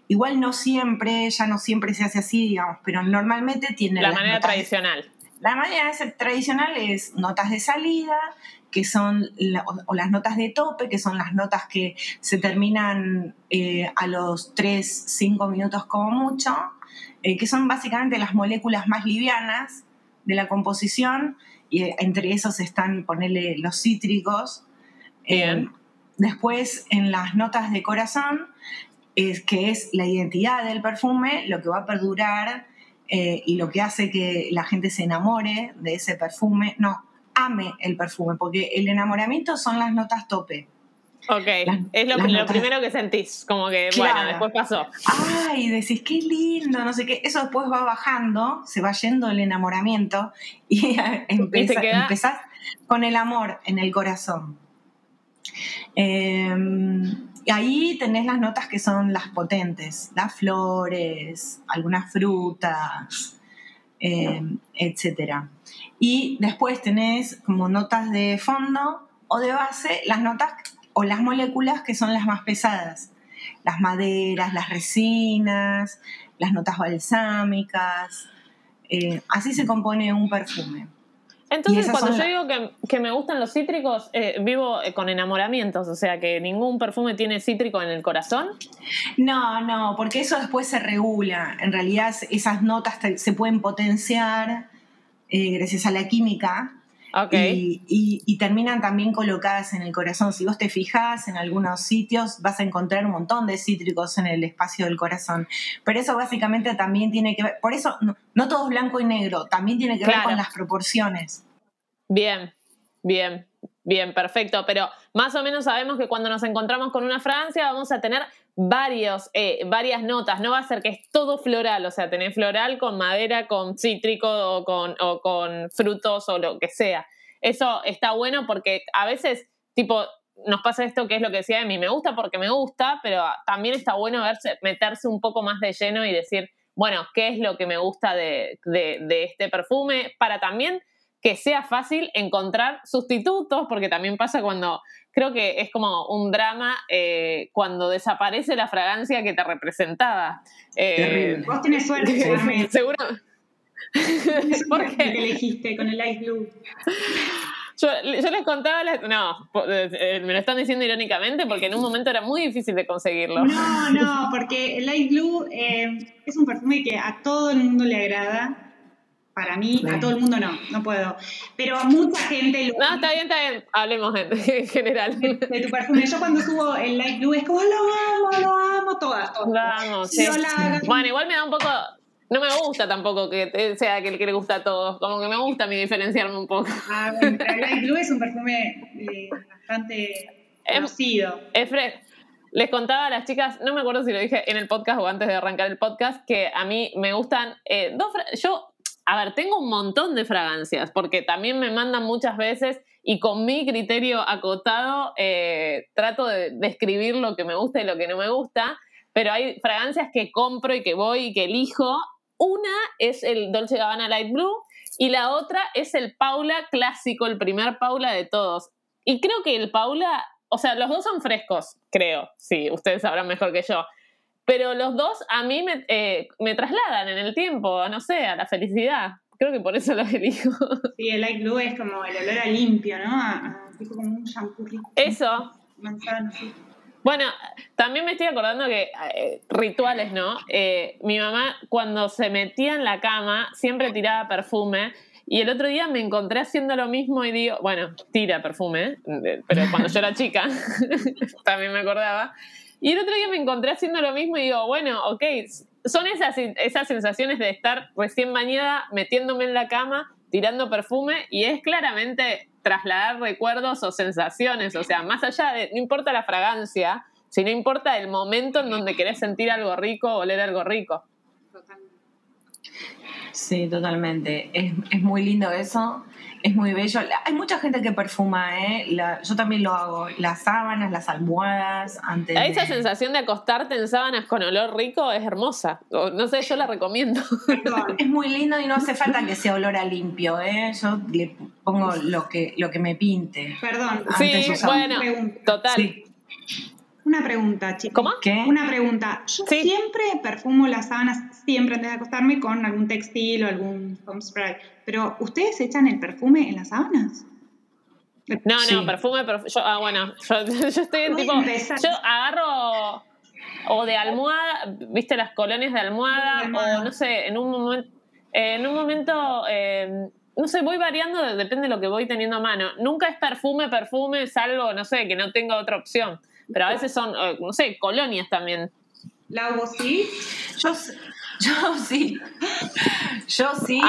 [SPEAKER 5] Igual no siempre, ya no siempre se hace así, digamos, pero normalmente tiene...
[SPEAKER 3] La manera tradicional.
[SPEAKER 5] la manera tradicional es notas de salida, que son, o, las notas de tope, que son las notas que se terminan eh, a los 3, 5 minutos como mucho, eh, que son básicamente las moléculas más livianas de la composición, y entre esos están, ponerle los cítricos.
[SPEAKER 3] Bien.
[SPEAKER 5] Después, en las notas de corazón, es que es la identidad del perfume, lo que va a perdurar eh, y lo que hace que la gente se enamore de ese perfume, no, ame el perfume, porque el enamoramiento son las notas tope.
[SPEAKER 3] Ok, es lo, primero que sentís, como que, bueno, después pasó.
[SPEAKER 5] Ay, decís, qué lindo, no sé qué. Eso después va bajando, se va yendo el enamoramiento y, empezás con el amor en el corazón. Y ahí tenés las notas que son las potentes, las flores, algunas frutas, em, etc. Y después tenés como notas de fondo o de base, las notas o las moléculas que son las más pesadas, las maderas, las resinas, las notas balsámicas. Eh, así se compone un perfume.
[SPEAKER 3] Entonces, cuando yo digo que, me gustan los cítricos, eh, vivo eh, con enamoramientos, o sea, que ningún perfume tiene cítrico en el corazón.
[SPEAKER 5] No, no, porque eso después se regula. En realidad, esas notas se pueden potenciar eh, gracias a la química.
[SPEAKER 3] Okay.
[SPEAKER 5] Y, terminan también colocadas en el corazón. Si vos te fijas en algunos sitios, vas a encontrar un montón de cítricos en el espacio del corazón. Pero eso básicamente también tiene que ver, por eso no, todo es blanco y negro, también tiene que ver con las proporciones.
[SPEAKER 3] Bien, bien, bien, perfecto. Pero más o menos sabemos que cuando nos encontramos con una Francia vamos a tener varios, eh, varias notas, no va a ser que es todo floral, o sea, tener floral con madera, con cítrico o con, o con frutos o lo que sea. Eso está bueno porque a veces, tipo, nos pasa esto que es lo que decía de mí, me gusta porque me gusta, pero también está bueno verse, meterse un poco más de lleno y decir, bueno, ¿qué es lo que me gusta de, de este perfume? Para también que sea fácil encontrar sustitutos, porque también pasa cuando creo que es como un drama eh, cuando desaparece la fragancia que te representaba.
[SPEAKER 4] Eh, Vos tenés suerte,
[SPEAKER 3] Seguro.
[SPEAKER 4] ¿Por qué? elegiste con el Light Blue.
[SPEAKER 3] Yo, les contaba, no, eh, me lo están diciendo irónicamente porque en un momento era muy difícil de conseguirlo.
[SPEAKER 4] No, no, porque el Light Blue es un perfume que a todo el mundo le agrada para mí, a todo el mundo no, no puedo. Pero a mucha gente
[SPEAKER 3] lo. No, está bien, está bien. Hablemos en, general.
[SPEAKER 4] De, tu perfume. Yo cuando subo el Light Blue es como lo amo, lo amo, todas, todas. Lo
[SPEAKER 3] amo, sí. Bueno, igual me da un poco. No me gusta tampoco que sea que le gusta a todos. Como que me gusta a mí diferenciarme un poco.
[SPEAKER 4] Ah, bueno, pero el Light Blue es un perfume eh, bastante conocido.
[SPEAKER 3] Es, es les contaba a las chicas, no me acuerdo si lo dije en el podcast o antes de arrancar el podcast, que a mí me gustan eh, dos. Yo a ver, tengo un montón de fragancias, porque también me mandan muchas veces y con mi criterio acotado eh, trato de describir lo que me gusta y lo que no me gusta, pero hay fragancias que compro y que voy y que elijo. Una es el Dolce Gabbana Light Blue y la otra es el Paula clásico, el primer Paula de todos. Y creo que el Paula, o sea, los dos son frescos, creo, sí, ustedes sabrán mejor que yo pero los dos a mí me, eh, me trasladan en el tiempo, no sé, a la felicidad. Creo que por eso los elijo.
[SPEAKER 4] Sí, el light blue es como el olor a limpio, ¿no? A, tipo como un shampoo
[SPEAKER 3] Eso.
[SPEAKER 4] Manzano, sí.
[SPEAKER 3] Bueno, también me estoy acordando que eh, rituales, ¿no? Eh, mi mamá cuando se metía en la cama siempre tiraba perfume y el otro día me encontré haciendo lo mismo y digo, bueno, tira perfume, pero cuando yo era chica también me acordaba. Y el otro día me encontré haciendo lo mismo y digo, bueno, ok, son esas, esas sensaciones de estar recién bañada, metiéndome en la cama, tirando perfume y es claramente trasladar recuerdos o sensaciones, o sea, más allá de, no importa la fragancia, sino importa el momento en donde querés sentir algo rico o oler algo rico.
[SPEAKER 5] Sí, totalmente. Es, es muy lindo eso es muy bello. Hay mucha gente que perfuma, ¿eh? yo también lo hago. Las sábanas, las almohadas, antes.
[SPEAKER 3] Esa sensación de acostarte en sábanas con olor rico es hermosa. No sé, yo la recomiendo.
[SPEAKER 5] es muy lindo y no hace falta que sea olor a limpio, ¿eh? Yo le pongo lo que, lo que me pinte.
[SPEAKER 4] Perdón.
[SPEAKER 3] Sí, bueno, total.
[SPEAKER 4] Una pregunta, chicos.
[SPEAKER 3] ¿Cómo?
[SPEAKER 5] ¿Qué?
[SPEAKER 4] Una pregunta. Yo siempre perfumo las sábanas, siempre antes de acostarme, con algún textil o algún home spray. Pero, ¿ustedes echan el perfume en las sábanas?
[SPEAKER 3] No, no, perfume, yo, ah, bueno, yo, yo estoy en tipo, yo agarro o de almohada, viste las colonias de almohada, o no sé, en un momento, en un momento, eh, no sé, voy variando, depende de lo que voy teniendo a mano. Nunca es perfume, perfume, salvo, no sé, que no tenga otra opción. Pero a veces son, eh, no sé, colonias también.
[SPEAKER 4] ¿La sí?
[SPEAKER 5] Yo, yo sí. Yo sí.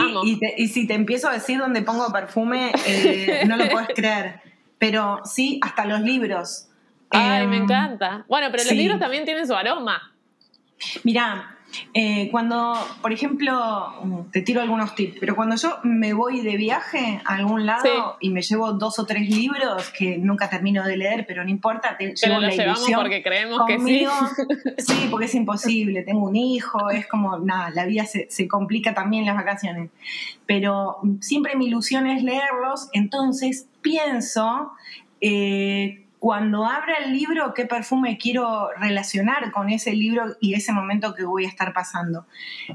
[SPEAKER 5] Y, si te empiezo a decir dónde pongo perfume, eh, no lo puedes creer. Pero sí, hasta los libros.
[SPEAKER 3] Ay, me em, encanta. Bueno, pero los libros también tienen su aroma.
[SPEAKER 5] Mira, eh, cuando, por ejemplo, te tiro algunos tips, pero cuando yo me voy de viaje a algún lado y me llevo dos o tres libros que nunca termino de leer, pero no importa, te
[SPEAKER 3] pero llevo la llevamos porque creemos que sí.
[SPEAKER 5] sí, porque es imposible, tengo un hijo, es como, nada, la vida se, se complica también las vacaciones. Pero siempre mi ilusión es leerlos, entonces pienso eh, cuando abra el libro, qué perfume quiero relacionar con ese libro y ese momento que voy a estar pasando.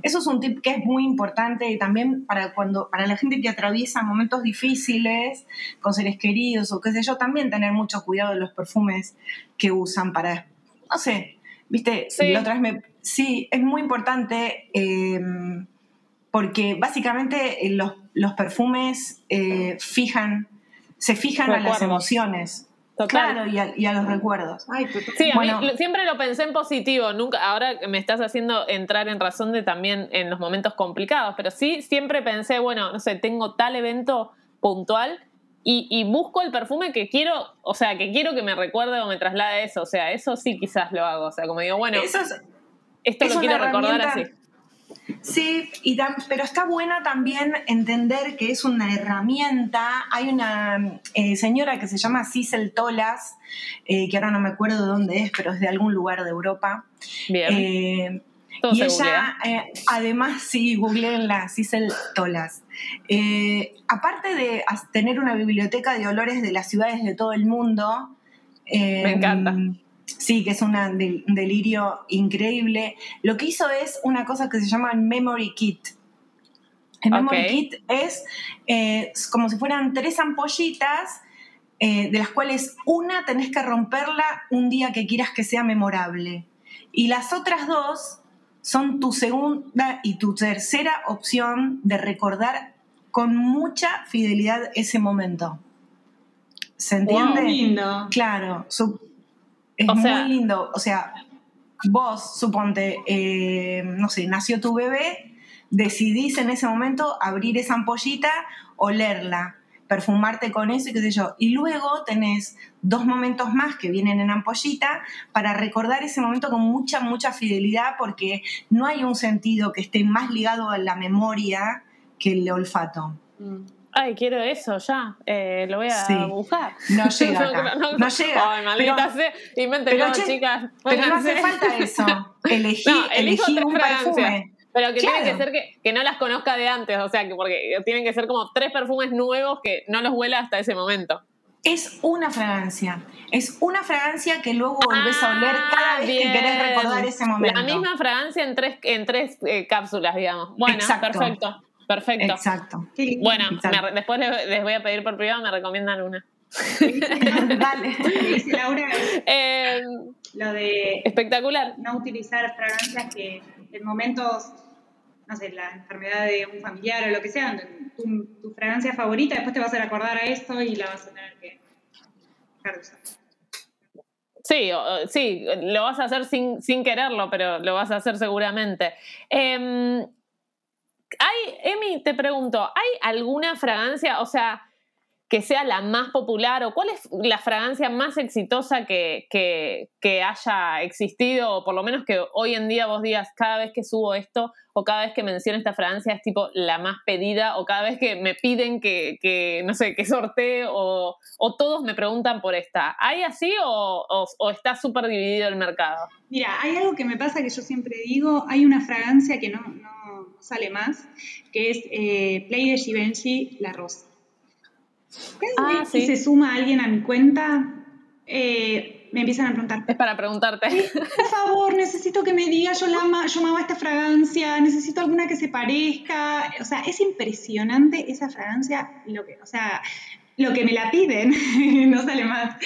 [SPEAKER 5] Eso es un tip que es muy importante y también para, cuando, para la gente que atraviesa momentos difíciles con seres queridos o qué sé yo, también tener mucho cuidado de los perfumes que usan para, no sé, viste, sí, sí es muy importante em, porque básicamente eh, los, perfumes eh, fijan, se fijan a las emociones. Claro, y a, los recuerdos.
[SPEAKER 3] sí, siempre lo pensé en positivo. Nunca, ahora me estás haciendo entrar en razón de también en los momentos complicados, pero sí, siempre pensé, bueno, no sé, tengo tal evento puntual y, busco el perfume que quiero, o sea, que quiero que me recuerde o me traslade eso. O sea, eso sí quizás lo hago. O sea, como digo, bueno, esto lo quiero recordar así.
[SPEAKER 5] Sí, y pero está buena también entender que es una herramienta. Hay una eh, señora que se llama Cicel Tolas, eh, que ahora no me acuerdo de dónde es, pero es de algún lugar de Europa.
[SPEAKER 3] Bien.
[SPEAKER 5] Eh, y ella, además, sí, la Cicel Tolas. aparte de tener una biblioteca de olores de las ciudades de todo el mundo,
[SPEAKER 3] me encanta
[SPEAKER 5] Sí, que es un delirio increíble. Lo que hizo es una cosa que se llama el Memory Kit. El Memory Kit es eh, como si fueran tres ampollitas, eh, de las cuales una tenés que romperla un día que quieras que sea memorable. Y las otras dos son tu segunda y tu tercera opción de recordar con mucha fidelidad ese momento. ¿Se entiende?
[SPEAKER 4] lindo.
[SPEAKER 5] Claro, su, es muy lindo. O sea, vos, suponte, eh, no sé, nació tu bebé, decidís en ese momento abrir esa ampollita, olerla, perfumarte con eso y qué sé yo. Y luego tenés dos momentos más que vienen en ampollita para recordar ese momento con mucha, mucha fidelidad porque no hay un sentido que esté más ligado a la memoria que el olfato.
[SPEAKER 3] Mm ay, quiero eso ya, eh, lo voy a buscar.
[SPEAKER 5] No llega acá. no, llega.
[SPEAKER 3] Ay, maldita sea, pero, chicas.
[SPEAKER 5] Pero no hace falta eso. Elegí, elegí un perfume.
[SPEAKER 3] Pero que tiene que ser que, que, no las conozca de antes, o sea, que porque tienen que ser como tres perfumes nuevos que no los huela hasta ese momento.
[SPEAKER 5] Es una fragancia. Es una fragancia que luego volvés a oler cada vez que querés recordar ese momento.
[SPEAKER 3] La misma fragancia en tres, en tres eh, cápsulas, digamos. Bueno, perfecto. Perfecto.
[SPEAKER 5] Exacto.
[SPEAKER 3] Bueno, después les, voy a pedir por privado, me recomiendan una.
[SPEAKER 5] Dale.
[SPEAKER 4] Dice Laura,
[SPEAKER 3] eh,
[SPEAKER 4] lo de
[SPEAKER 3] espectacular.
[SPEAKER 4] No utilizar fragancias que en momentos, no sé, la enfermedad de un familiar o lo que sea, tu, fragancia favorita, después te vas a acordar a esto y la vas a tener que dejar de usar.
[SPEAKER 3] Sí, sí, lo vas a hacer sin, sin quererlo, pero lo vas a hacer seguramente. Eh, hay, Emi, te pregunto, ¿hay alguna fragancia? O sea, que sea la más popular o cuál es la fragancia más exitosa que, que, haya existido o por lo menos que hoy en día vos digas cada vez que subo esto o cada vez que menciono esta fragancia es tipo la más pedida o cada vez que me piden que, que no sé, que sortee o, o, todos me preguntan por esta. ¿Hay así o, o, está súper dividido el mercado?
[SPEAKER 4] Mira, hay algo que me pasa que yo siempre digo, hay una fragancia que no, no sale más, que es eh, Play de Givenchy, La Rosa. Ah, si se suma alguien a mi cuenta, eh, me empiezan a preguntar.
[SPEAKER 3] Es para preguntarte.
[SPEAKER 4] Por favor, necesito que me diga, yo, la yo amaba esta fragancia, necesito alguna que se parezca. O sea, es impresionante esa fragancia, lo que, o sea, lo que me la piden, no sale más.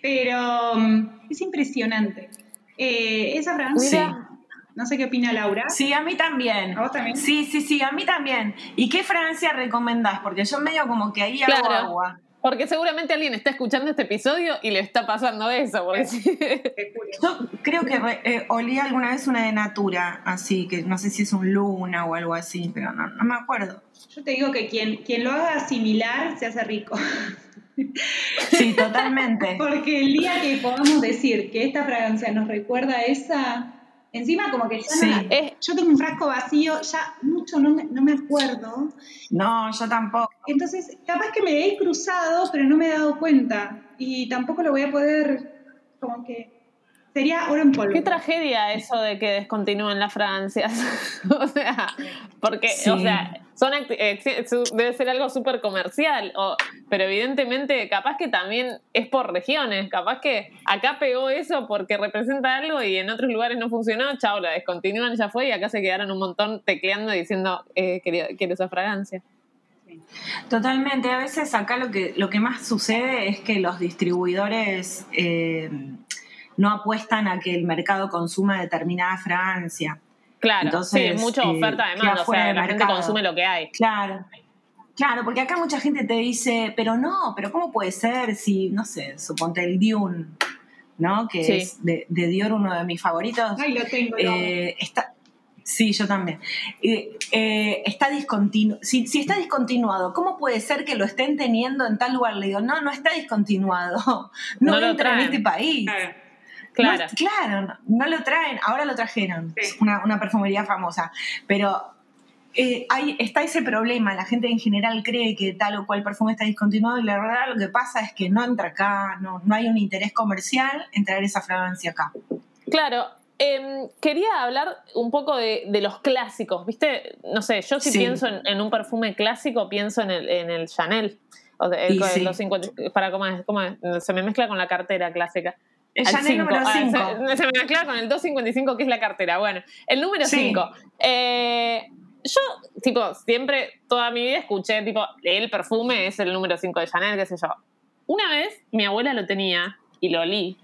[SPEAKER 4] Pero mm, es impresionante. Eh, esa fragancia. No sé qué opina Laura.
[SPEAKER 5] Sí, a mí también.
[SPEAKER 4] ¿A vos también?
[SPEAKER 5] Sí, sí, sí, a mí también. ¿Y qué Francia recomendás? Porque yo medio como que ahí hago agua.
[SPEAKER 3] Porque seguramente alguien está escuchando este episodio y le está pasando eso. Porque
[SPEAKER 5] Yo creo que eh, olí alguna vez una de Natura, así, que no sé si es un Luna o algo así, pero no, no me acuerdo.
[SPEAKER 4] Yo te digo que quien, quien lo haga similar se hace rico.
[SPEAKER 5] Sí, totalmente.
[SPEAKER 4] Porque el día que podamos decir que esta fragancia nos recuerda a esa, Encima como que ya yo tengo un frasco vacío, ya mucho no me, no me acuerdo.
[SPEAKER 5] No, yo tampoco.
[SPEAKER 4] Entonces, capaz que me he cruzado, pero no me he dado cuenta. Y tampoco lo voy a poder, como que Sería oro en polvo.
[SPEAKER 3] Qué tragedia eso de que descontinúen las fragancias. o sea, porque, o sea, son eh, debe ser algo súper comercial, pero evidentemente capaz que también es por regiones, capaz que acá pegó eso porque representa algo y en otros lugares no funcionó, chao, la descontinúan, ya fue y acá se quedaron un montón tecleando diciendo, eh, quiero, esa fragancia.
[SPEAKER 5] Totalmente, a veces acá lo que, lo que más sucede es que los distribuidores... Eh, no apuestan a que el mercado consuma determinada fragancia.
[SPEAKER 3] Claro, Entonces, sí, mucha oferta de o sea, la gente consume lo que hay.
[SPEAKER 5] Claro. Claro, porque acá mucha gente te dice, pero no, pero ¿cómo puede ser si, no sé, suponte el Dune, ¿no? Que es de, Dior uno de mis favoritos.
[SPEAKER 4] Ay, lo tengo.
[SPEAKER 5] Eh, está, sí, yo también. Eh, está discontinuado. Si, está discontinuado, ¿cómo puede ser que lo estén teniendo en tal lugar? Le digo, no, no está discontinuado. No, entra en este país.
[SPEAKER 3] Claro.
[SPEAKER 5] No, claro, no lo traen, ahora lo trajeron, una, perfumería famosa, pero eh, hay, está ese problema, la gente en general cree que tal o cual perfume está discontinuado y la verdad lo que pasa es que no entra acá, no, no hay un interés comercial en traer esa fragancia acá.
[SPEAKER 3] Claro, em, quería hablar un poco de, los clásicos, ¿viste? No sé, yo si pienso en, un perfume clásico, pienso en el, en el Chanel. O para cómo es, cómo se me mezcla con la cartera clásica.
[SPEAKER 5] El Chanel número 5.
[SPEAKER 3] Ah, se, me mezcla con el 255, que es la cartera. Bueno, el número 5. Eh, yo, tipo, siempre, toda mi vida escuché, tipo, el perfume es el número 5 de Chanel, qué sé yo. Una vez mi abuela lo tenía y lo olí.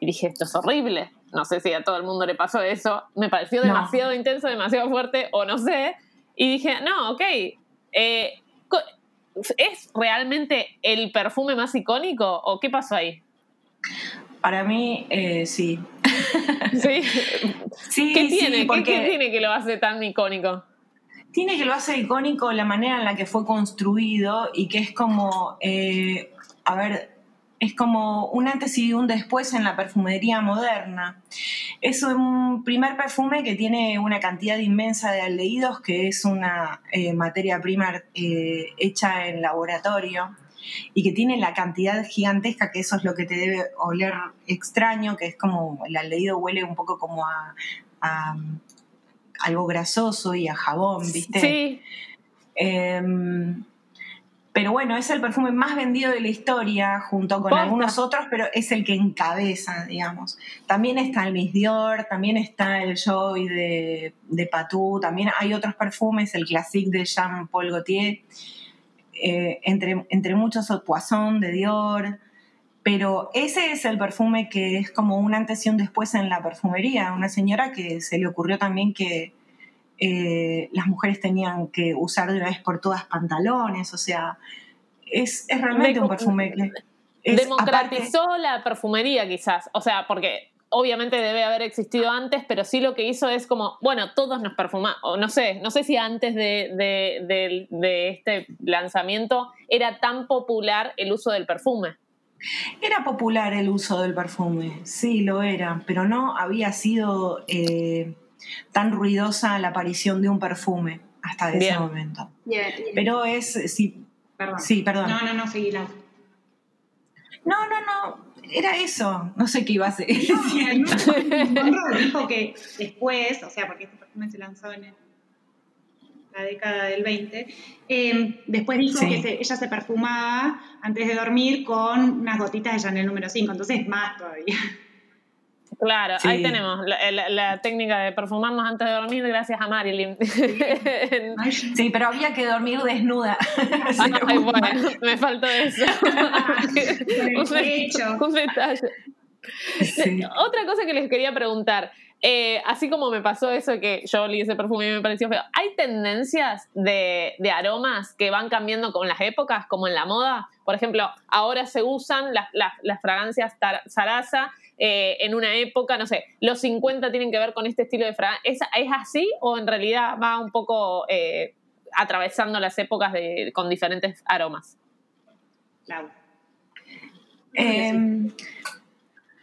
[SPEAKER 3] Y dije, esto es horrible. No sé si a todo el mundo le pasó eso. Me pareció demasiado intenso, demasiado fuerte, o no sé. Y dije, no, ok. Eh, ¿Es realmente el perfume más icónico o qué pasó ahí?
[SPEAKER 5] Para mí, eh, sí.
[SPEAKER 3] ¿Sí? sí ¿Qué tiene? porque ¿Qué, tiene que lo hace tan icónico?
[SPEAKER 5] Tiene que lo hace icónico la manera en la que fue construido y que es como, eh, a ver, es como un antes y un después en la perfumería moderna. Es un primer perfume que tiene una cantidad inmensa de aldehídos, que es una eh, materia prima hecha en laboratorio y que tiene la cantidad gigantesca, que eso es lo que te debe oler extraño, que es como el leído huele un poco como a, algo grasoso y a jabón, ¿viste?
[SPEAKER 3] Sí.
[SPEAKER 5] Em, pero bueno, es el perfume más vendido de la historia, junto con algunos otros, pero es el que encabeza, digamos. También está el Miss Dior, también está el Joy de, de Patou, también hay otros perfumes, el Classique de Jean Paul Gaultier. Eh, entre, entre muchos el Poisson de Dior, pero ese es el perfume que es como un antes y un después en la perfumería. Una señora que se le ocurrió también que eh, las mujeres tenían que usar de una vez por todas pantalones, o sea, es, es realmente un perfume que...
[SPEAKER 3] democratizó la perfumería quizás, o sea, porque obviamente debe haber existido antes, pero sí lo que hizo es como, bueno, todos nos perfumamos, o no sé, no sé si antes de, de, este lanzamiento era tan popular el uso del perfume.
[SPEAKER 5] Era popular el uso del perfume, sí, lo era, pero no había sido eh, tan ruidosa la aparición de un perfume hasta ese momento. Pero es, sí, perdón. sí, perdón.
[SPEAKER 4] No, no, no, seguí No,
[SPEAKER 5] no, no, era eso, no sé qué iba a ser.
[SPEAKER 4] No, dijo que después, o sea, porque este perfume se lanzó en la década del 20, em, después dijo que ella se perfumaba antes de dormir con unas gotitas de Chanel número 5, entonces más todavía.
[SPEAKER 3] Claro, ahí tenemos la, técnica de perfumarnos antes de dormir gracias a Marilyn.
[SPEAKER 5] Sí, pero había que dormir desnuda.
[SPEAKER 3] Ay, bueno, me faltó eso. un, detalle. Otra cosa que les quería preguntar, eh, así como me pasó eso que yo olí ese perfume y me pareció feo, ¿hay tendencias de, de, aromas que van cambiando con las épocas, como en la moda? Por ejemplo, ahora se usan las, las, las fragancias Sarasa eh, en una época, no sé, los 50 tienen que ver con este estilo de fragancia. ¿Es, así o en realidad va un poco eh, atravesando las épocas con diferentes aromas?
[SPEAKER 4] Claro.
[SPEAKER 5] Em,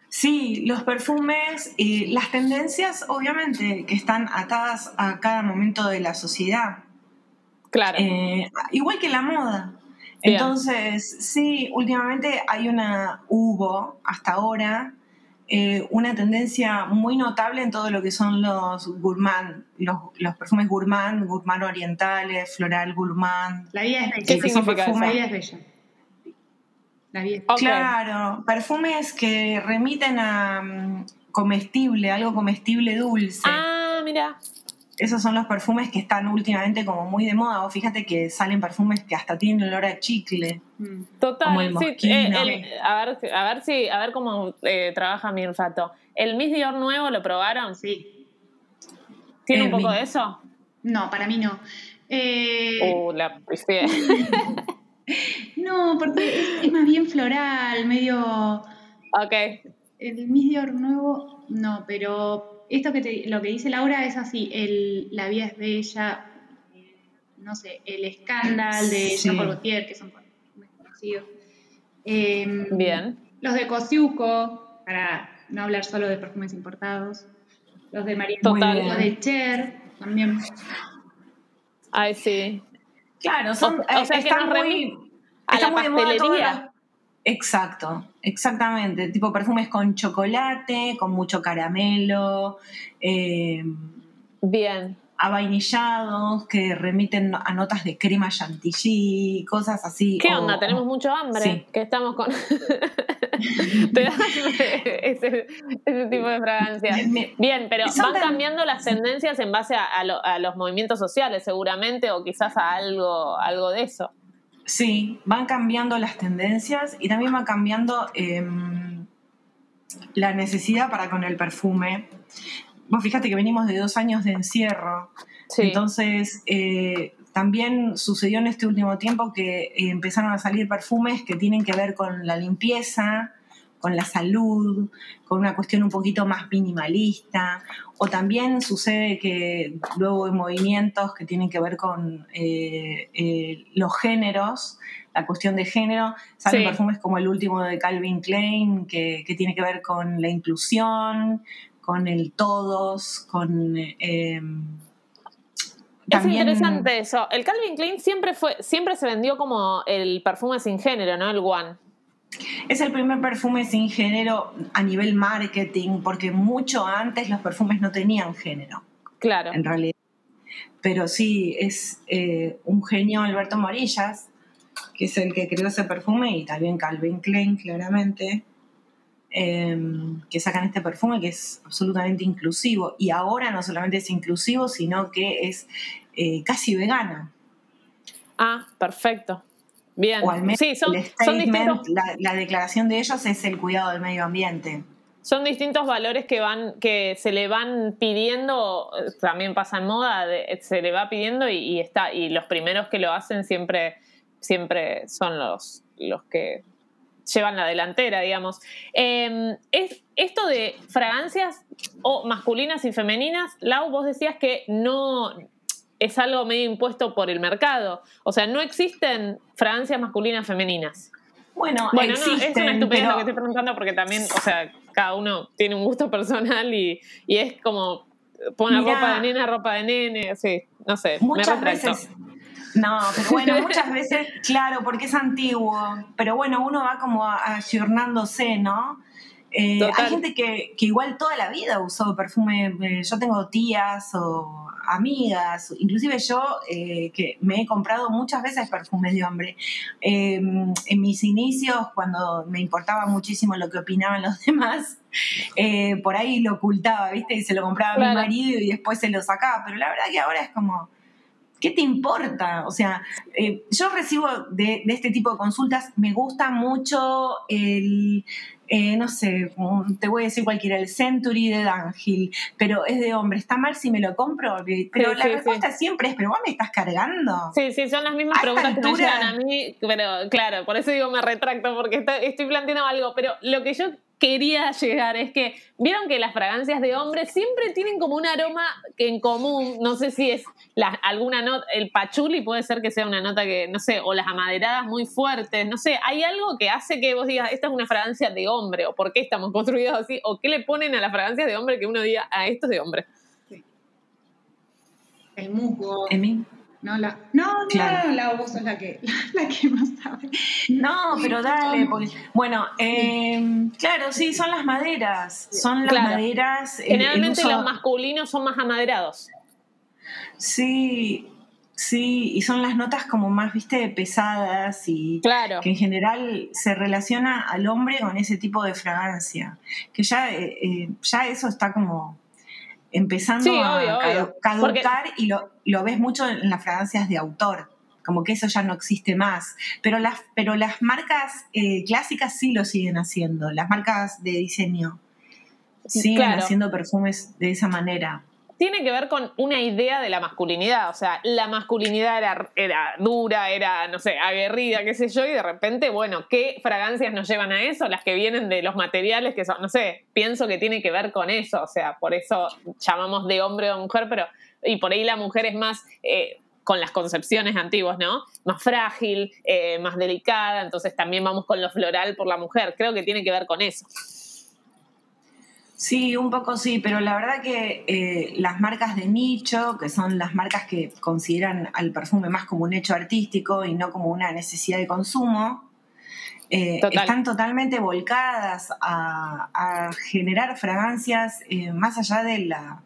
[SPEAKER 5] sí, los perfumes y las tendencias, obviamente, que están atadas a cada momento de la sociedad.
[SPEAKER 3] Claro.
[SPEAKER 5] Eh, igual que la moda. Entonces, sí, últimamente hay una, hubo hasta ahora, eh, una tendencia muy notable en todo lo que son los gourmand, los, los perfumes gourmand, gourmand orientales, floral gourmand.
[SPEAKER 4] La vida es bella. ¿Qué
[SPEAKER 3] significa
[SPEAKER 4] La vida es bella.
[SPEAKER 5] La vida Claro, perfumes que remiten a um, comestible, algo comestible dulce.
[SPEAKER 3] Ah, mira
[SPEAKER 5] esos son los perfumes que están últimamente como muy de moda. O fíjate que salen perfumes que hasta tienen olor a chicle.
[SPEAKER 3] Mm. Total, sí, eh, a, ver, a ver si, a ver cómo eh, trabaja mi olfato. ¿El Miss Dior nuevo lo probaron?
[SPEAKER 4] Sí.
[SPEAKER 3] ¿Tiene un poco de eso?
[SPEAKER 4] No, para mí no.
[SPEAKER 3] Eh... Uh, la
[SPEAKER 4] no, porque es, más bien floral, medio.
[SPEAKER 3] Ok.
[SPEAKER 4] El Miss Dior nuevo, no, pero esto que lo que dice Laura es así, el, la vida es bella, no sé, el escándalo de Jean Paul Gaultier, que son muy conocidos.
[SPEAKER 3] Em, Bien.
[SPEAKER 4] Los de Kosciuszko, para no hablar solo de perfumes importados. Los de María
[SPEAKER 3] Total.
[SPEAKER 4] Los de Cher, también.
[SPEAKER 3] Ay, sí.
[SPEAKER 5] Claro, son, o, sea, eh, están muy,
[SPEAKER 3] a la pastelería.
[SPEAKER 5] Exacto, exactamente. Tipo perfumes con chocolate, con mucho caramelo. Eh,
[SPEAKER 3] Bien.
[SPEAKER 5] Avainillados que remiten a notas de crema chantilly, cosas así.
[SPEAKER 3] ¿Qué onda? Tenemos mucho hambre. Que estamos con. Te das ese, tipo de fragancias. Bien, pero van cambiando las tendencias en base a, a, los movimientos sociales, seguramente, o quizás a algo, algo de eso.
[SPEAKER 5] Sí, van cambiando las tendencias y también va cambiando em, la necesidad para con el perfume. Vos fíjate que venimos de dos años de encierro, entonces eh, también sucedió en este último tiempo que eh, empezaron a salir perfumes que tienen que ver con la limpieza, con la salud, con una cuestión un poquito más minimalista, o también sucede que luego hay movimientos que tienen que ver con eh, eh, los géneros, la cuestión de género, salen perfumes como el último de Calvin Klein, que, tiene que ver con la inclusión, con el todos, con... Eh,
[SPEAKER 3] es interesante eso. El Calvin Klein siempre fue, siempre se vendió como el perfume sin género, ¿no? El One.
[SPEAKER 5] Es el primer perfume sin género a nivel marketing, porque mucho antes los perfumes no tenían género.
[SPEAKER 3] Claro.
[SPEAKER 5] En realidad. Pero sí, es eh, un genio Alberto Morillas, que es el que creó ese perfume, y también Calvin Klein, claramente, em, que sacan este perfume que es absolutamente inclusivo. Y ahora no solamente es inclusivo, sino que es eh, casi vegano.
[SPEAKER 3] Ah, perfecto. Bien.
[SPEAKER 5] O al menos sí, son, distintos... la, declaración de ellos es el cuidado del medio ambiente.
[SPEAKER 3] Son distintos valores que van, que se le van pidiendo, también pasa en moda, se le va pidiendo y, está, y los primeros que lo hacen siempre, siempre son los, los que llevan la delantera, digamos. Em, es, esto esto de fragancias o masculinas y femeninas, Lau, vos decías que no es algo medio impuesto por el mercado. O sea, no existen fragancias masculinas femeninas.
[SPEAKER 5] Bueno,
[SPEAKER 3] bueno no, es una estupidez lo que estoy preguntando porque también, o sea, cada uno tiene un gusto personal y, y es como poner ropa de nena, ropa de nene, sí, no sé,
[SPEAKER 5] muchas Veces, no, pero bueno, muchas veces, claro, porque es antiguo, pero bueno, uno va como ayornándose, ¿no? Eh, hay gente que, que, igual toda la vida usó perfume, eh, yo tengo tías o amigas, inclusive yo eh, que me he comprado muchas veces perfumes de hombre. Em, en mis inicios, cuando me importaba muchísimo lo que opinaban los demás, por ahí lo ocultaba, ¿viste? Y se lo compraba a mi marido y después se lo sacaba, pero la verdad que ahora es como ¿Qué te importa? O sea, eh, yo recibo de, este tipo de consultas, me gusta mucho el, eh, no sé, te voy a decir cualquiera, el Century de Dangil, pero es de hombre, ¿está mal si me lo compro? Pero la respuesta siempre es, pero vos me estás cargando.
[SPEAKER 3] Sí, sí, son las mismas preguntas que me llegan a mí, pero claro, por eso digo me retracto, porque estoy planteando algo, pero lo que yo quería llegar es que vieron que las fragancias de hombres siempre tienen como un aroma que en común, no sé si es alguna nota, el pachuli puede ser que sea una nota que, no sé, o las amaderadas muy fuertes, no sé, hay algo que hace que vos digas, esta es una fragancia de hombre, o por qué estamos construidos así, o qué le ponen a las fragancias de hombre que uno diga, a ah, esto es de hombre.
[SPEAKER 4] El musgo.
[SPEAKER 5] ¿En
[SPEAKER 4] no, la, no, no, la vos sos la que, la, que más sabe.
[SPEAKER 5] No, pero dale, bueno, eh, claro, sí, son las maderas, son las maderas.
[SPEAKER 3] Generalmente los masculinos son más amaderados.
[SPEAKER 5] Sí, sí, y son las notas como más, viste, pesadas y claro. que en general se relaciona al hombre con ese tipo de fragancia, que ya, eh, eh, ya eso está como empezando a caducar y lo, lo, ves mucho en las fragancias de autor, como que eso ya no existe más. Pero las, pero las marcas eh, clásicas sí lo siguen haciendo, las marcas de diseño siguen haciendo perfumes de esa manera
[SPEAKER 3] tiene que ver con una idea de la masculinidad. O sea, la masculinidad era, era, dura, era, no sé, aguerrida, qué sé yo, y de repente, bueno, ¿qué fragancias nos llevan a eso? Las que vienen de los materiales que son, no sé, pienso que tiene que ver con eso. O sea, por eso llamamos de hombre o mujer, pero. Y por ahí la mujer es más. Eh, con las concepciones antiguas, ¿no? Más frágil, eh, más delicada, entonces también vamos con lo floral por la mujer. Creo que tiene que ver con eso.
[SPEAKER 5] Sí, un poco sí, pero la verdad que eh, las marcas de nicho, que son las marcas que consideran al perfume más como un hecho artístico y no como una necesidad de consumo, eh, están totalmente volcadas a, generar fragancias eh, más allá de la,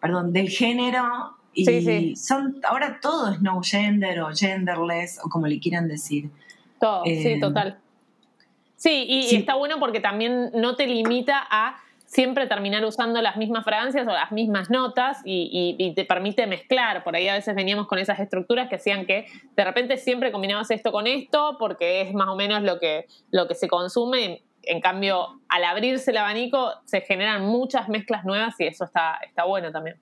[SPEAKER 5] perdón, del género y son ahora todo es no gender o genderless o como le quieran decir.
[SPEAKER 3] Todo, sí, total. Sí, y, está bueno porque también no te limita a siempre terminar usando las mismas fragancias o las mismas notas y, te permite mezclar. Por ahí a veces veníamos con esas estructuras que hacían que de repente siempre combinabas esto con esto porque es más o menos lo que, lo que se consume. En cambio, al abrirse el abanico se generan muchas mezclas nuevas y eso está, está bueno también.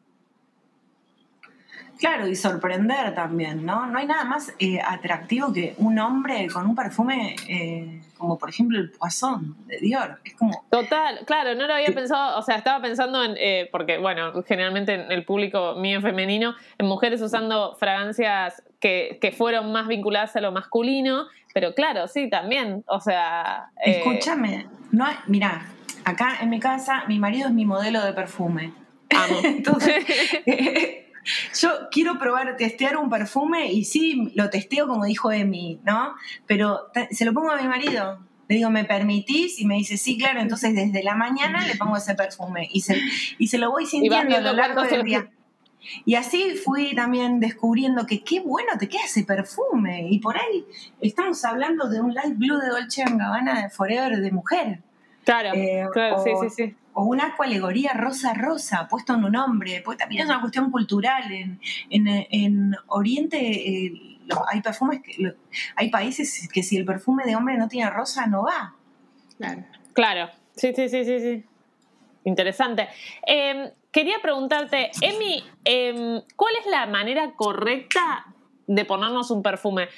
[SPEAKER 5] Claro, y sorprender también, ¿no? No hay nada más eh, atractivo que un hombre con un perfume eh, como por ejemplo el Poisson de Dior. Es como...
[SPEAKER 3] Total, claro, no lo había pensado, o sea, estaba pensando en, eh, porque bueno, generalmente en el público mío femenino, en mujeres usando fragancias que, fueron más vinculadas a lo masculino, pero claro, sí, también, o sea...
[SPEAKER 5] Escúchame, no hay, mirá, acá en mi casa mi marido es mi modelo de perfume. Amo. Entonces... Yo quiero probar, testear un perfume y sí, lo testeo como dijo Emi, ¿no? Pero se lo pongo a mi marido. Le digo, ¿me permitís? Y me dice, sí, claro. Entonces, desde la mañana le pongo ese perfume y se, y se lo voy sintiendo a lo largo del día. Y así fui también descubriendo que qué bueno te queda ese perfume. Y por ahí estamos hablando de un light blue de Dolce Gabbana de Forever de mujer.
[SPEAKER 3] Claro, eh, claro, sí, sí, sí
[SPEAKER 5] o una alegoría rosa-rosa puesto en un hombre, porque también es una cuestión cultural. En, en, Oriente eh, hay perfumes, que, hay países que si el perfume de hombre no tiene rosa no va.
[SPEAKER 3] Claro. Claro, sí, sí, sí, sí, sí. Interesante. Em, quería preguntarte, Emi, em, ¿cuál es la manera correcta de ponernos un perfume.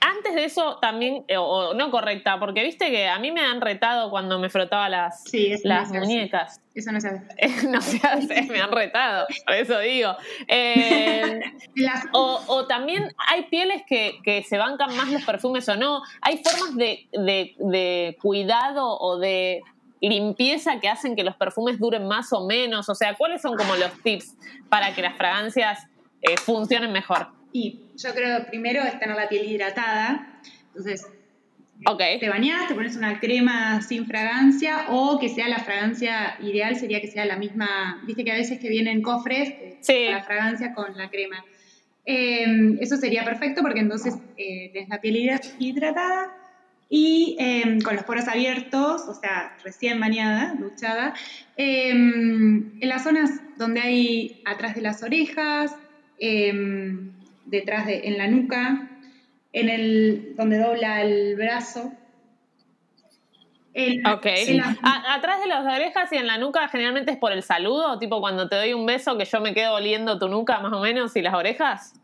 [SPEAKER 3] Antes de eso también, eh, o no correcta, porque viste que a mí me han retado cuando me frotaba las, las muñecas.
[SPEAKER 4] Eso no se hace.
[SPEAKER 3] no se hace, me han retado, por eso digo. Eh, o, también hay pieles que, que, se bancan más los perfumes o no. Hay formas de, de cuidado o de limpieza que hacen que los perfumes duren más o menos. O sea, ¿cuáles son como los tips para que las fragancias eh, funcionen mejor?
[SPEAKER 4] Y yo creo primero es tener la piel hidratada. Entonces,
[SPEAKER 3] okay.
[SPEAKER 4] te bañas, te pones una crema sin fragancia o que sea la fragancia ideal, sería que sea la misma. Viste que a veces que vienen cofres, la fragancia con la crema. Eh, eso sería perfecto porque entonces eh, tienes la piel hidratada y em, con los poros abiertos, o sea, recién bañada, duchada, em, en las zonas donde hay atrás de las orejas, em, detrás de, en la nuca, en el, donde dobla el brazo.
[SPEAKER 3] ok. atrás de las orejas y en la nuca generalmente es por el saludo, tipo cuando te doy un beso que yo me quedo oliendo tu nuca más o menos y las orejas.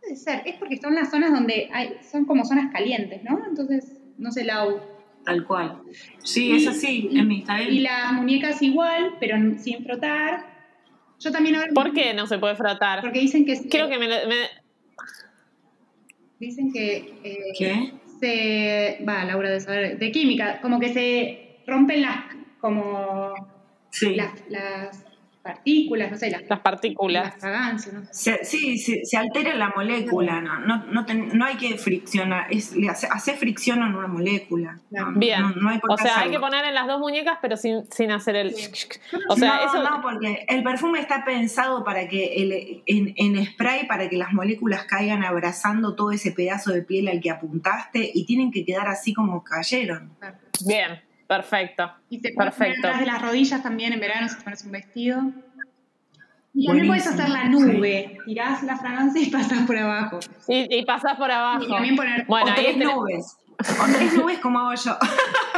[SPEAKER 4] Puede ser, es porque son las zonas donde hay, son como zonas calientes, ¿no? Entonces, no sé, la
[SPEAKER 5] Tal cual. Sí, es así, en mi está
[SPEAKER 4] Y las muñecas igual, pero sin frotar. Yo también ahora...
[SPEAKER 3] ¿Por qué no se puede frotar?
[SPEAKER 4] Porque dicen que...
[SPEAKER 3] Creo que me...
[SPEAKER 4] Dicen que...
[SPEAKER 5] Eh, ¿Qué?
[SPEAKER 4] Se... Va, Laura, de saber... De química, como que se rompen las... Como...
[SPEAKER 5] Sí.
[SPEAKER 4] las partículas, no sé, las,
[SPEAKER 3] partículas.
[SPEAKER 4] Las ¿no?
[SPEAKER 5] sí, se, altera la molécula, no, no, no, hay que friccionar, es, hace, fricción en una molécula.
[SPEAKER 3] Bien, o sea, hay que poner en las dos muñecas, pero sin, sin hacer el...
[SPEAKER 5] O sea, no, eso... no, porque el perfume está pensado para que, el, en, en spray, para que las moléculas caigan abrazando todo ese pedazo de piel al que apuntaste y tienen que quedar así como cayeron.
[SPEAKER 3] Bien. Perfecto.
[SPEAKER 4] Y te
[SPEAKER 3] Perfecto.
[SPEAKER 4] de las rodillas también en verano si te pones un vestido. Y también puedes hacer la nube. Tirás la fragancia y pasas por abajo.
[SPEAKER 3] Y, y pasas por abajo. Y
[SPEAKER 4] también poner
[SPEAKER 5] bueno, o tres nubes. O tres nubes como hago yo.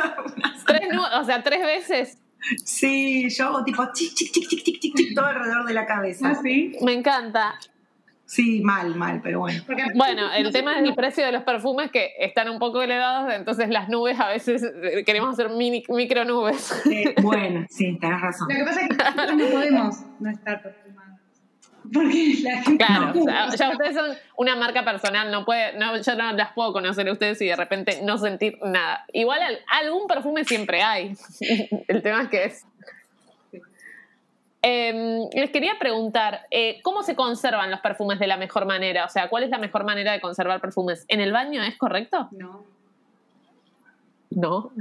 [SPEAKER 3] tres nubes, o sea, tres veces.
[SPEAKER 5] Sí, yo hago tipo chic, chic, chic, chic, chic, chic, todo alrededor de la cabeza.
[SPEAKER 4] ¿Ah, sí?
[SPEAKER 3] Me encanta.
[SPEAKER 5] Sí, mal, mal, pero bueno.
[SPEAKER 3] bueno, el tema es el precio de los perfumes que están un poco elevados, entonces las nubes a veces eh, queremos hacer mini, micro nubes.
[SPEAKER 5] bueno, sí, tenés razón.
[SPEAKER 4] Lo que pasa es que nosotros no podemos no estar perfumados. Porque la gente
[SPEAKER 3] Claro, ya ustedes son una marca personal, no puede, no, yo no las puedo conocer a ustedes y de repente no sentir nada. Igual algún perfume siempre hay. el tema es que es Em, les quería preguntar, eh, ¿cómo se conservan los perfumes de la mejor manera? O sea, ¿cuál es la mejor manera de conservar perfumes? ¿En el baño es correcto?
[SPEAKER 4] No.
[SPEAKER 3] ¿No?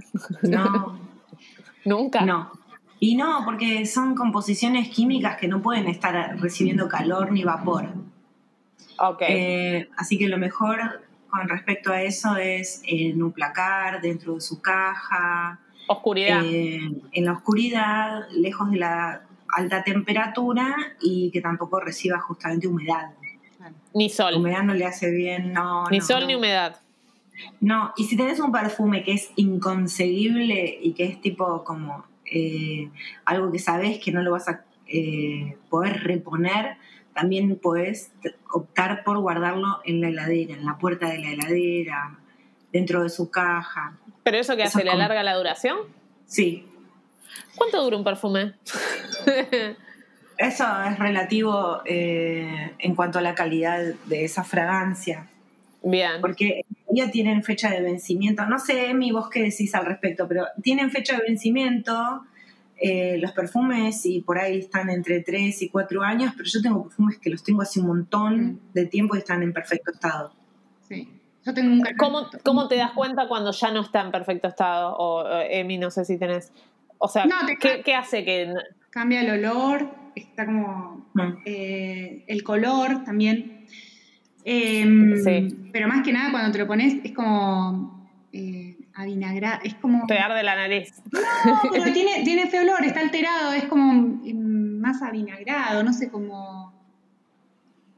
[SPEAKER 5] No.
[SPEAKER 3] ¿Nunca?
[SPEAKER 5] No. Y no, porque son composiciones químicas que no pueden estar recibiendo calor ni vapor.
[SPEAKER 3] Ok.
[SPEAKER 5] Eh, así que lo mejor con respecto a eso es en un placar, dentro de su caja.
[SPEAKER 3] Oscuridad.
[SPEAKER 5] Eh, en la oscuridad, lejos de la alta temperatura y que tampoco reciba justamente humedad.
[SPEAKER 3] Ni sol.
[SPEAKER 5] humedad no le hace bien, no.
[SPEAKER 3] Ni sol ni humedad.
[SPEAKER 5] No, y si tenés un perfume que es inconseguible y que es tipo como eh, algo que sabes que no lo vas a eh, poder reponer, también puedes optar por guardarlo en la heladera, en la puerta de la heladera, dentro de su caja.
[SPEAKER 3] ¿Pero eso que hace? ¿Le alarga la duración?
[SPEAKER 5] Sí,
[SPEAKER 3] ¿Cuánto dura un perfume?
[SPEAKER 5] Eso es relativo eh, en cuanto a la calidad de esa fragancia.
[SPEAKER 3] Bien.
[SPEAKER 5] Porque ya tienen fecha de vencimiento. No sé, mi vos qué decís al respecto, pero tienen fecha de vencimiento eh, los perfumes y por ahí están entre 3 y 4 años, pero yo tengo perfumes que los tengo hace un montón mm. de tiempo y están en perfecto estado.
[SPEAKER 4] Sí. Yo tengo un
[SPEAKER 3] ¿Cómo, ¿Cómo, te das cuenta cuando ya no está en perfecto estado? O, Emi, no sé si tenés o sea, ¿qué, hace que...?
[SPEAKER 4] Cambia el olor, está como... Eh, el color también. Em, sí. Pero más que nada cuando te lo pones es como... Eh, avinagrado, es como...
[SPEAKER 3] Te arde la nariz.
[SPEAKER 4] No, pero tiene, tiene feo olor, está alterado, es como em, más avinagrado, no sé, como...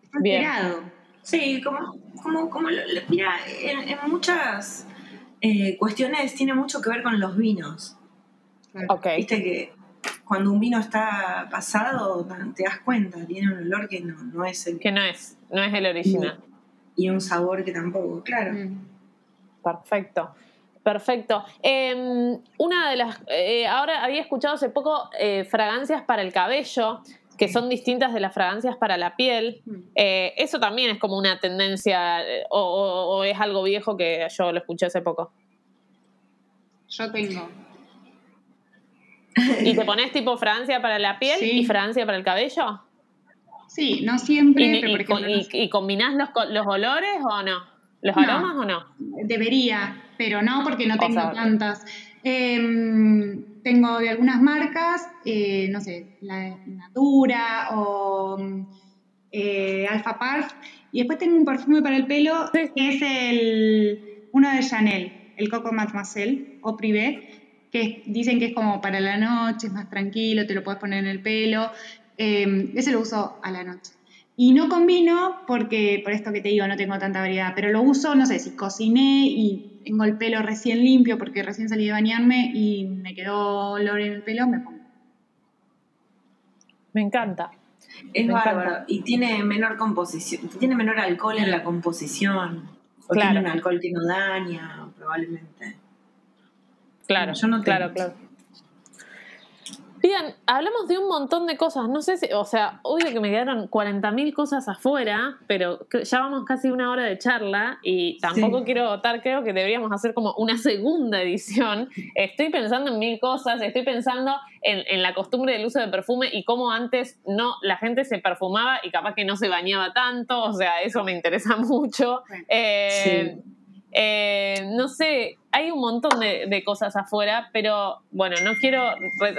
[SPEAKER 4] Está alterado.
[SPEAKER 5] Sí, como, como, como mira, en, muchas eh, cuestiones tiene mucho que ver con los vinos.
[SPEAKER 3] Okay.
[SPEAKER 5] Viste que cuando un vino está pasado, te das cuenta, tiene un olor que no, no es el...
[SPEAKER 3] Que no es, no es el original.
[SPEAKER 5] Y un sabor que tampoco, claro. Mm.
[SPEAKER 3] Perfecto. Perfecto. Em, una de las. Eh, ahora había escuchado hace poco eh, fragancias para el cabello, que son distintas de las fragancias para la piel. Mm. Eh, eso también es como una tendencia, o, es algo viejo que yo lo escuché hace poco.
[SPEAKER 4] Yo tengo.
[SPEAKER 3] ¿Y te pones tipo fragancia para la piel y fragancia para el cabello?
[SPEAKER 4] Sí, no siempre.
[SPEAKER 3] ¿Y, y, combinás los, los olores o no? ¿Los aromas o no?
[SPEAKER 4] Debería, pero no porque no tengo tantas. Em, tengo de algunas marcas, eh, no sé, la Natura o eh, Alpha Parf. Y después tengo un perfume para el pelo que es el, uno de Chanel, el Coco Mademoiselle o Privé, que dicen que es como para la noche, es más tranquilo, te lo puedes poner en el pelo. Em, ese lo uso a la noche. Y no combino porque, por esto que te digo, no tengo tanta variedad, pero lo uso, no sé, si cociné y tengo el pelo recién limpio porque recién salí de bañarme y me quedó olor en el pelo, me pongo.
[SPEAKER 3] Me encanta.
[SPEAKER 5] Es bárbaro. Y tiene menor composición, tiene menor alcohol en la composición. O tiene un alcohol que no daña, probablemente.
[SPEAKER 3] Claro, yo no Claro, claro. Bien, hablamos de un montón de cosas. No sé si, o sea, obvio que me quedaron 40.000 cosas afuera, pero ya vamos casi una hora de charla y tampoco quiero votar. Creo que deberíamos hacer como una segunda edición. Estoy pensando en mil cosas, estoy pensando en, la costumbre del uso de perfume y cómo antes no la gente se perfumaba y capaz que no se bañaba tanto. O sea, eso me interesa mucho. Eh, eh, no sé, hay un montón de, cosas afuera, pero bueno, no quiero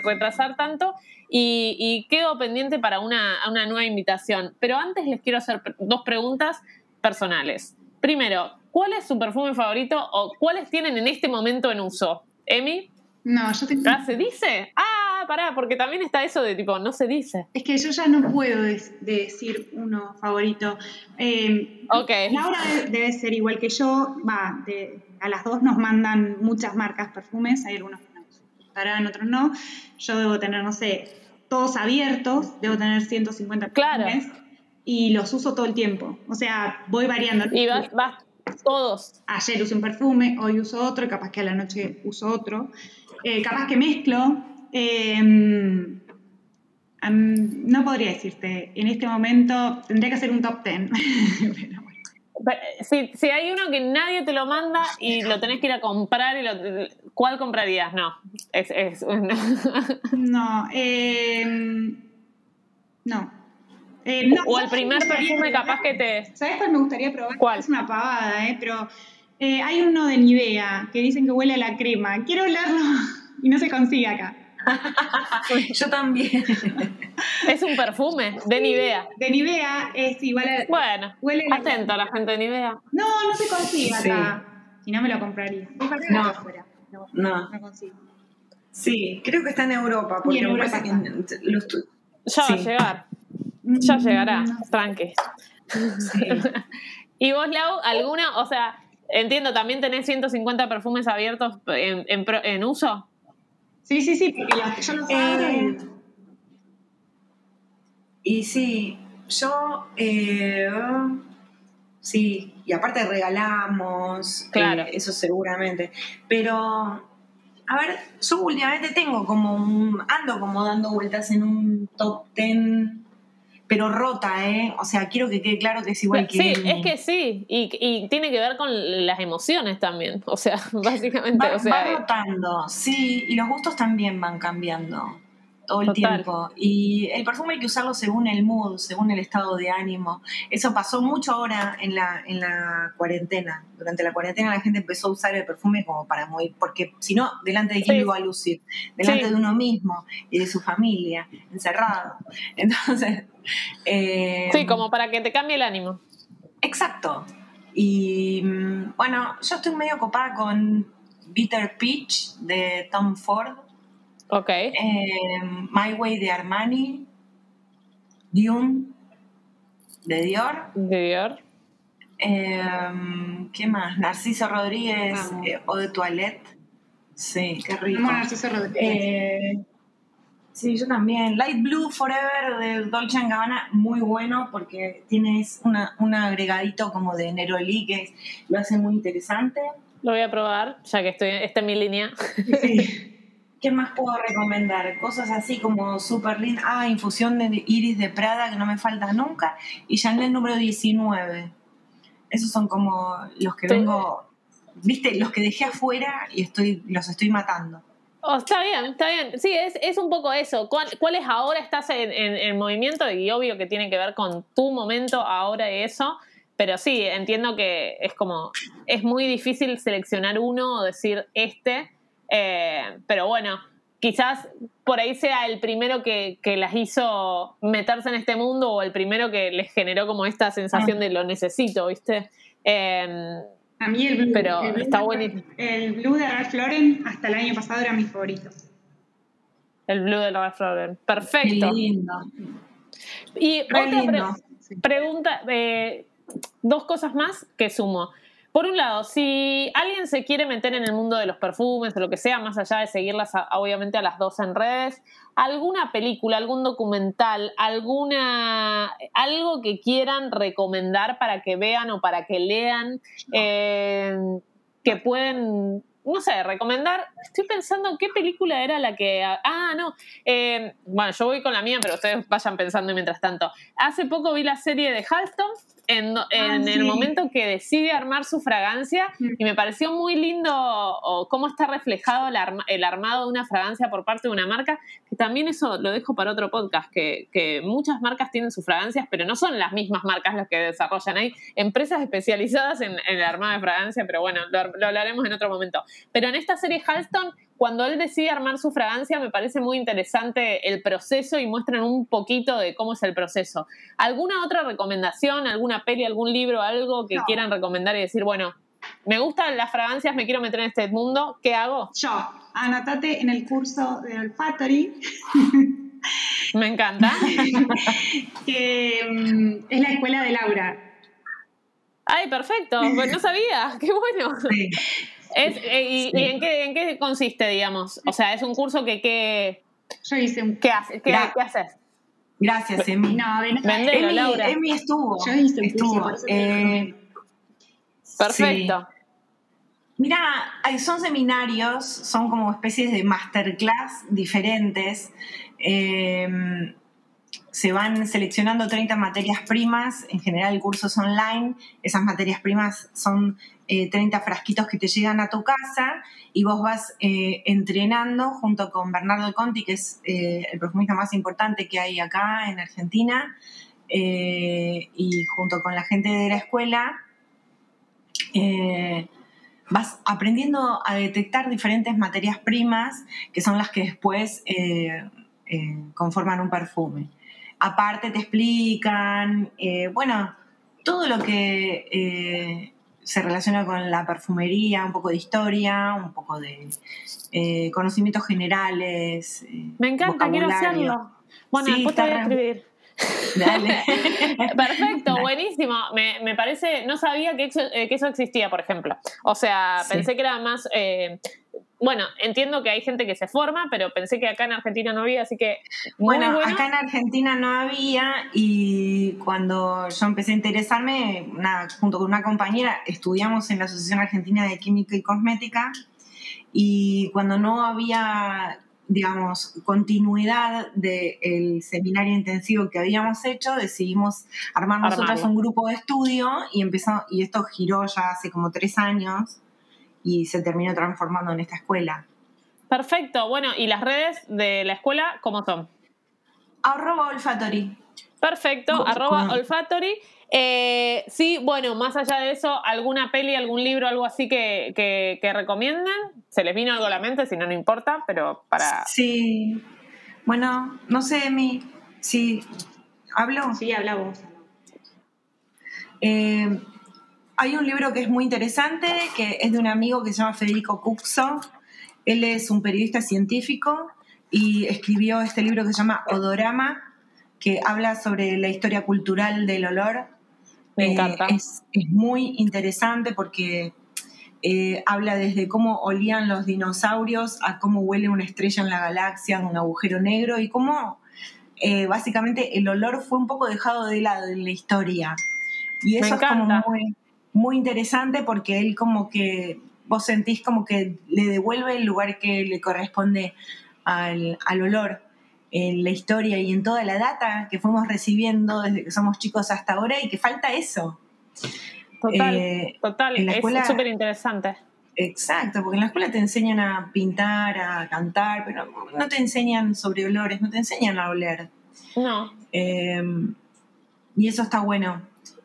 [SPEAKER 3] retrasar tanto y, quedo pendiente para una, nueva invitación. Pero antes les quiero hacer dos preguntas personales. Primero, ¿cuál es su perfume favorito o cuáles tienen en este momento en uso? ¿Emi?
[SPEAKER 4] No, yo tengo...
[SPEAKER 3] ¿Ah, ¿Se dice? Ah, pará, porque también está eso de tipo, no se dice.
[SPEAKER 4] Es que yo ya no puedo decir uno favorito. Eh,
[SPEAKER 3] ok.
[SPEAKER 4] Laura debe, ser igual que yo. Va, a las dos nos mandan muchas marcas perfumes. Hay algunos que nos gustarán, otros no. Yo debo tener, no sé, todos abiertos. Debo tener 150 perfumes. Claro. Y los uso todo el tiempo. O sea, voy variando.
[SPEAKER 3] Y vas, vas todos.
[SPEAKER 4] Ayer usé un perfume, hoy uso otro, y capaz que a la noche uso otro. Eh, capaz que mezclo. Em, no podría decirte, en este momento tendría que hacer un top 10.
[SPEAKER 3] Si, hay uno que nadie te lo manda y lo tenés que ir a comprar, y ¿cuál comprarías? No. Es,
[SPEAKER 4] no. Em, no.
[SPEAKER 3] Eh, o el primer perfume capaz que te...
[SPEAKER 4] ¿Sabes cuál me gustaría probar? ¿Cuál? Es una pavada, ¿eh? Pero eh, hay uno de Nivea que dicen que huele a la crema. Quiero olerlo y no se consigue acá.
[SPEAKER 5] Yo también.
[SPEAKER 3] es un perfume de Nivea.
[SPEAKER 4] De Nivea es igual a.
[SPEAKER 3] Bueno, huele atento a la gente de Nivea.
[SPEAKER 4] No, no se consigue acá. Si no, me lo compraría.
[SPEAKER 5] no, afuera. No, no. no consigo. Sí, creo que está en Europa. Porque en Europa que
[SPEAKER 3] los ya va a llegar. Ya mm, llegará. Tranqui. ¿Y vos, Lau, alguna? O sea, Entiendo, ¿también tenés 150 perfumes abiertos en, en, uso?
[SPEAKER 4] Sí, sí, sí, porque yo los eh,
[SPEAKER 5] Y sí, yo... Eh, sí, y aparte regalamos, claro. Eh, eso seguramente. Pero, a ver, yo últimamente tengo como un... Ando como dando vueltas en un top 10 pero rota, ¿eh? O sea, quiero que quede claro que es igual que...
[SPEAKER 3] Sí, es que sí, y, tiene que ver con las emociones también, o sea, básicamente...
[SPEAKER 5] Va,
[SPEAKER 3] o sea,
[SPEAKER 5] va rotando, sí, y los gustos también van cambiando todo el tiempo. Y el perfume hay que usarlo según el mood, según el estado de ánimo. Eso pasó mucho ahora en la, en la cuarentena. Durante la cuarentena la gente empezó a usar el perfume como para morir, porque si no, delante de quién iba a lucir, delante de uno mismo y de su familia, encerrado. Entonces...
[SPEAKER 3] Eh, sí, como para que te cambie el ánimo.
[SPEAKER 5] Exacto. Y mm, bueno, yo estoy medio copada con Bitter Peach de Tom Ford
[SPEAKER 3] Ok.
[SPEAKER 5] Eh, My Way de Armani, Dune de Dior.
[SPEAKER 3] De Dior.
[SPEAKER 5] Eh, ¿Qué más? Narciso Rodríguez eh, o de Toilette. Sí, qué rico.
[SPEAKER 4] Narciso Rodríguez.
[SPEAKER 5] Sí, yo también. Light Blue Forever de Dolce Gabbana, muy bueno porque tienes una, un agregadito como de Neroli que lo hace muy interesante.
[SPEAKER 3] Lo voy a probar, ya que estoy, esta en mi línea.
[SPEAKER 5] ¿Qué más puedo recomendar? Cosas así como Super Lean. Ah, infusión de iris de Prada, que no me falta nunca. Y Chanel número 19. Esos son como los que vengo, viste, los que dejé afuera y estoy, los estoy matando.
[SPEAKER 3] Oh, está bien, está bien. Sí, es, es un poco eso. ¿Cuáles ahora estás en, en, movimiento? Y obvio que tiene que ver con tu momento ahora y eso. Pero sí, entiendo que es como, es muy difícil seleccionar uno o decir este. Eh, pero bueno, quizás por ahí sea el primero que, que, las hizo meterse en este mundo o el primero que les generó como esta sensación de lo necesito, ¿viste?
[SPEAKER 4] Eh, a mí el blue,
[SPEAKER 3] Pero
[SPEAKER 4] el
[SPEAKER 3] está buenísimo.
[SPEAKER 4] El blue de Ralph Lauren hasta el año pasado era mi favorito.
[SPEAKER 3] El blue de Ralph Lauren. Perfecto.
[SPEAKER 5] Qué lindo.
[SPEAKER 3] Y otra pregunta, eh, dos cosas más que sumo. Por un lado, si alguien se quiere meter en el mundo de los perfumes o lo que sea, más allá de seguirlas obviamente a las dos en redes, alguna película, algún documental, alguna algo que quieran recomendar para que vean o para que lean, eh, que pueden no sé, recomendar. Estoy pensando qué película era la que. Ah, no. Eh, bueno, yo voy con la mía, pero ustedes vayan pensando mientras tanto. Hace poco vi la serie de Halston en, ah, el momento que decide armar su fragancia mm. y me pareció muy lindo cómo está reflejado el, armado de una fragancia por parte de una marca, que también eso lo dejo para otro podcast, que, muchas marcas tienen sus fragancias, pero no son las mismas marcas las que desarrollan. Hay empresas especializadas en, el armado de fragancia, pero bueno, lo, lo hablaremos en otro momento. Pero en esta serie Halston cuando él decide armar su fragancia, me parece muy interesante el proceso y muestran un poquito de cómo es el proceso. ¿Alguna otra recomendación, alguna peli, algún libro, algo que quieran recomendar y decir, bueno, me gustan las fragancias, me quiero meter en este mundo, ¿qué hago?
[SPEAKER 4] Yo, anotate en el curso de Olfactory.
[SPEAKER 3] Me encanta.
[SPEAKER 4] que mm, es la escuela de Laura.
[SPEAKER 3] Ay, perfecto, pues no sabía, qué bueno. Sí. Eh, y, en, qué, consiste, digamos? O sea, es un curso que... que
[SPEAKER 4] Yo hice un...
[SPEAKER 3] ¿Qué, qué, haces?
[SPEAKER 5] Gracias, Emi. No,
[SPEAKER 3] Vendelo, Laura.
[SPEAKER 5] Emi estuvo.
[SPEAKER 4] Yo hice estuvo.
[SPEAKER 5] Eh,
[SPEAKER 3] perfecto.
[SPEAKER 5] Mira, son seminarios, son como especies de masterclass diferentes. Eh, se van seleccionando 30 materias primas, en general el curso es online, esas materias primas son 30 eh, frasquitos que te llegan a tu casa y vos vas eh, entrenando junto con Bernardo Conti, que es eh, el perfumista más importante que hay acá en Argentina, y junto con la gente de la escuela, vas aprendiendo a detectar diferentes materias primas que son las que después conforman un perfume. Aparte te explican, bueno, todo lo que se relaciona con la perfumería, un poco de historia, un poco de eh, conocimientos generales.
[SPEAKER 3] Eh, Me encanta, quiero hacerlo. Bueno, después te voy a escribir.
[SPEAKER 5] Dale.
[SPEAKER 3] Perfecto, buenísimo. Me, parece, no sabía que eso, eh, que eso, existía, por ejemplo. O sea, pensé que era más bueno, entiendo que hay gente que se forma, pero pensé que acá en Argentina no había, así que...
[SPEAKER 5] bueno, acá en Argentina no había y cuando yo empecé a interesarme, junto con una compañera, estudiamos en la Asociación Argentina de Química y Cosmética y cuando no había, digamos, continuidad del seminario intensivo que habíamos hecho, decidimos armar nosotros un grupo de estudio y empezó, y esto giró ya hace como tres años y se terminó transformando en esta escuela.
[SPEAKER 3] Perfecto, bueno, ¿y las redes de la escuela cómo son?
[SPEAKER 5] Arroba olfatory.
[SPEAKER 3] Perfecto, arroba olfatory. Eh, sí, bueno, más allá de eso, ¿alguna peli, algún libro, algo así que, que, recomienden? ¿Se les vino algo a la mente? Si no, no importa, pero para...
[SPEAKER 5] Sí, bueno, no sé, mi... Sí, ¿hablo?
[SPEAKER 4] Sí, habla vos.
[SPEAKER 5] Eh, hay un libro que es muy interesante, que es de un amigo que se llama Federico Cuxo. Él es un periodista científico y escribió este libro que se llama Odorama, que habla sobre la historia cultural del olor.
[SPEAKER 3] Me encanta.
[SPEAKER 5] Eh, es, muy interesante porque eh, habla desde cómo olían los dinosaurios a cómo huele una estrella en la galaxia, un agujero negro y cómo eh, básicamente el olor fue un poco dejado de lado en la historia. Y eso es como muy, muy interesante porque él como que vos sentís como que le devuelve el lugar que le corresponde al, al olor en la historia y en toda la data que fuimos recibiendo desde que somos chicos hasta ahora y que falta eso.
[SPEAKER 3] Total, eh, total, es súper interesante.
[SPEAKER 5] Exacto, porque en la escuela te enseñan a pintar, a cantar, pero no te enseñan sobre olores, no te enseñan a oler.
[SPEAKER 3] No.
[SPEAKER 5] Em, y eso está bueno.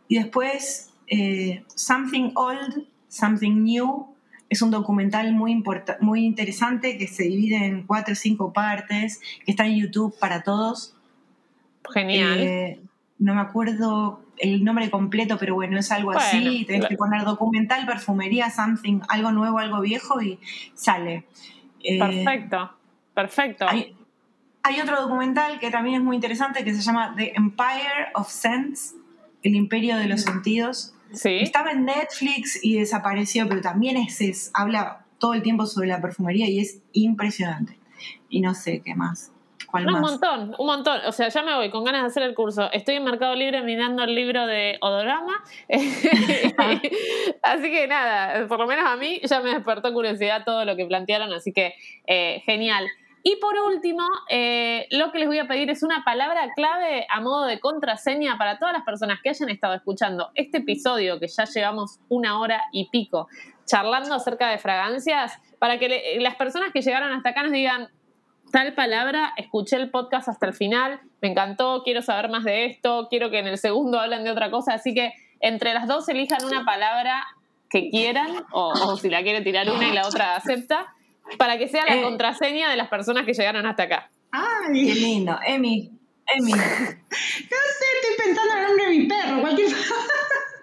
[SPEAKER 5] Y después, eh, Something Old, Something New, es un documental muy, muy interesante que se divide en cuatro o cinco partes, que está en YouTube para todos.
[SPEAKER 3] Genial. Eh,
[SPEAKER 5] no me acuerdo el nombre completo, pero bueno, es algo así. Tenés que poner documental, perfumería, something, algo nuevo, algo viejo y sale.
[SPEAKER 3] Eh, perfecto, perfecto.
[SPEAKER 5] Hay, hay, otro documental que también es muy interesante que se llama The Empire of Scents, el imperio de los mm. sentidos.
[SPEAKER 3] Sí.
[SPEAKER 5] Estaba en Netflix y desapareció, pero también es, es, habla todo el tiempo sobre la perfumería y es impresionante. Y no sé qué más
[SPEAKER 3] un montón, un montón. O sea, ya me voy con ganas de hacer el curso. Estoy en Mercado Libre mirando el libro de Odorama. así que nada, por lo menos a mí ya me despertó curiosidad todo lo que plantearon, así que eh, genial. Y por último, eh, lo que les voy a pedir es una palabra clave a modo de contraseña para todas las personas que hayan estado escuchando este episodio, que ya llevamos una hora y pico charlando acerca de fragancias, para que las personas que llegaron hasta acá nos digan, tal palabra, escuché el podcast hasta el final, me encantó, quiero saber más de esto, quiero que en el segundo hablen de otra cosa, así que entre las dos elijan una palabra que quieran, o, si la quiere tirar una y la otra acepta, para que sea la eh. contraseña de las personas que llegaron hasta acá.
[SPEAKER 5] ¡Ay! Qué lindo. Emi, Emi. no
[SPEAKER 4] sé, estoy pensando en el nombre de mi perro, cualquier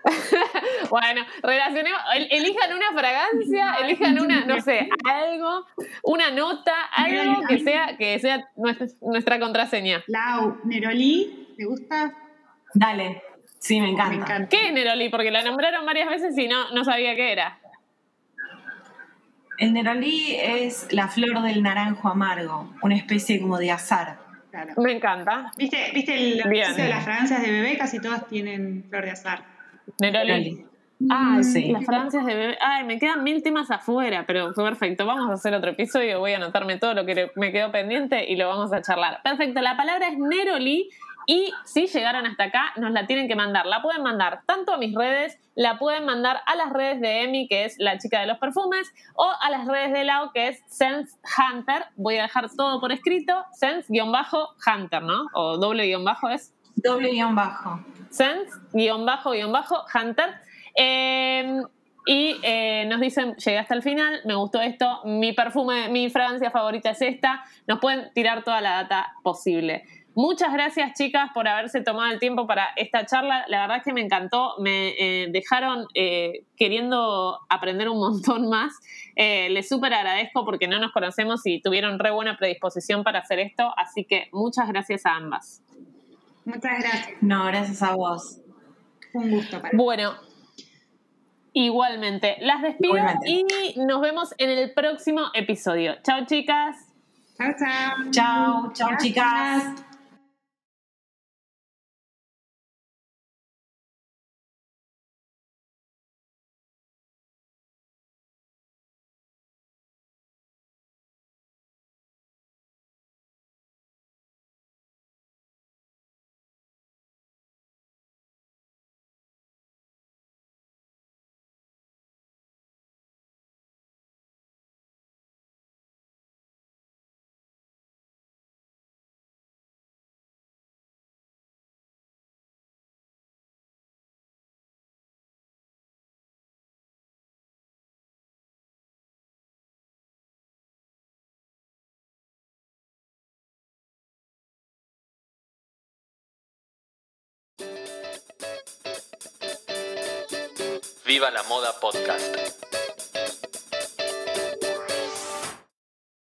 [SPEAKER 3] bueno, relacionemos, elijan una fragancia, elijan una, no sé, algo, una nota, algo que sea, que sea nuestra, contraseña.
[SPEAKER 4] Lau, Neroli, ¿te gusta?
[SPEAKER 5] Dale, sí, me encanta.
[SPEAKER 3] ¿Qué es Neroli? Porque la nombraron varias veces y no, no sabía qué era.
[SPEAKER 5] El Neroli es la flor del naranjo amargo, una especie como de azar.
[SPEAKER 3] Me encanta.
[SPEAKER 4] ¿Viste, ¿Viste el de las fragancias de bebé? Casi todas tienen flor de azar.
[SPEAKER 3] Neroli. Ah, sí. las fragancias de bebé. Ay, me quedan mil temas afuera, pero fue perfecto. Vamos a hacer otro episodio. Voy a anotarme todo lo que me quedó pendiente y lo vamos a charlar. Perfecto, la palabra es Neroli. Y si llegaron hasta acá, nos la tienen que mandar. La pueden mandar tanto a mis redes, la pueden mandar a las redes de Emi, que es la chica de los perfumes, o a las redes de Lau, que es Sense Hunter. Voy a dejar todo por escrito. Sense-Hunter, ¿no? O doble guion bajo es.
[SPEAKER 5] Doble guion bajo.
[SPEAKER 3] Sense-Hunter. Em, y eh, nos dicen, llegué hasta el final, me gustó esto, mi perfume, mi fragancia favorita es esta. Nos pueden tirar toda la data posible. Muchas gracias chicas por haberse tomado el tiempo para esta charla. La verdad es que me encantó. Me eh, dejaron eh, queriendo aprender un montón más. les súper agradezco porque no nos conocemos y tuvieron re buena predisposición para hacer esto. Así que muchas gracias a ambas.
[SPEAKER 4] Muchas gracias.
[SPEAKER 5] No, gracias a vos.
[SPEAKER 4] Un gusto. Para
[SPEAKER 3] bueno, igualmente. Las despido y nos vemos en el próximo episodio. Chao, chicas.
[SPEAKER 4] Chao, chao.
[SPEAKER 5] Chao, chao, chicas.
[SPEAKER 1] Viva la Moda Podcast.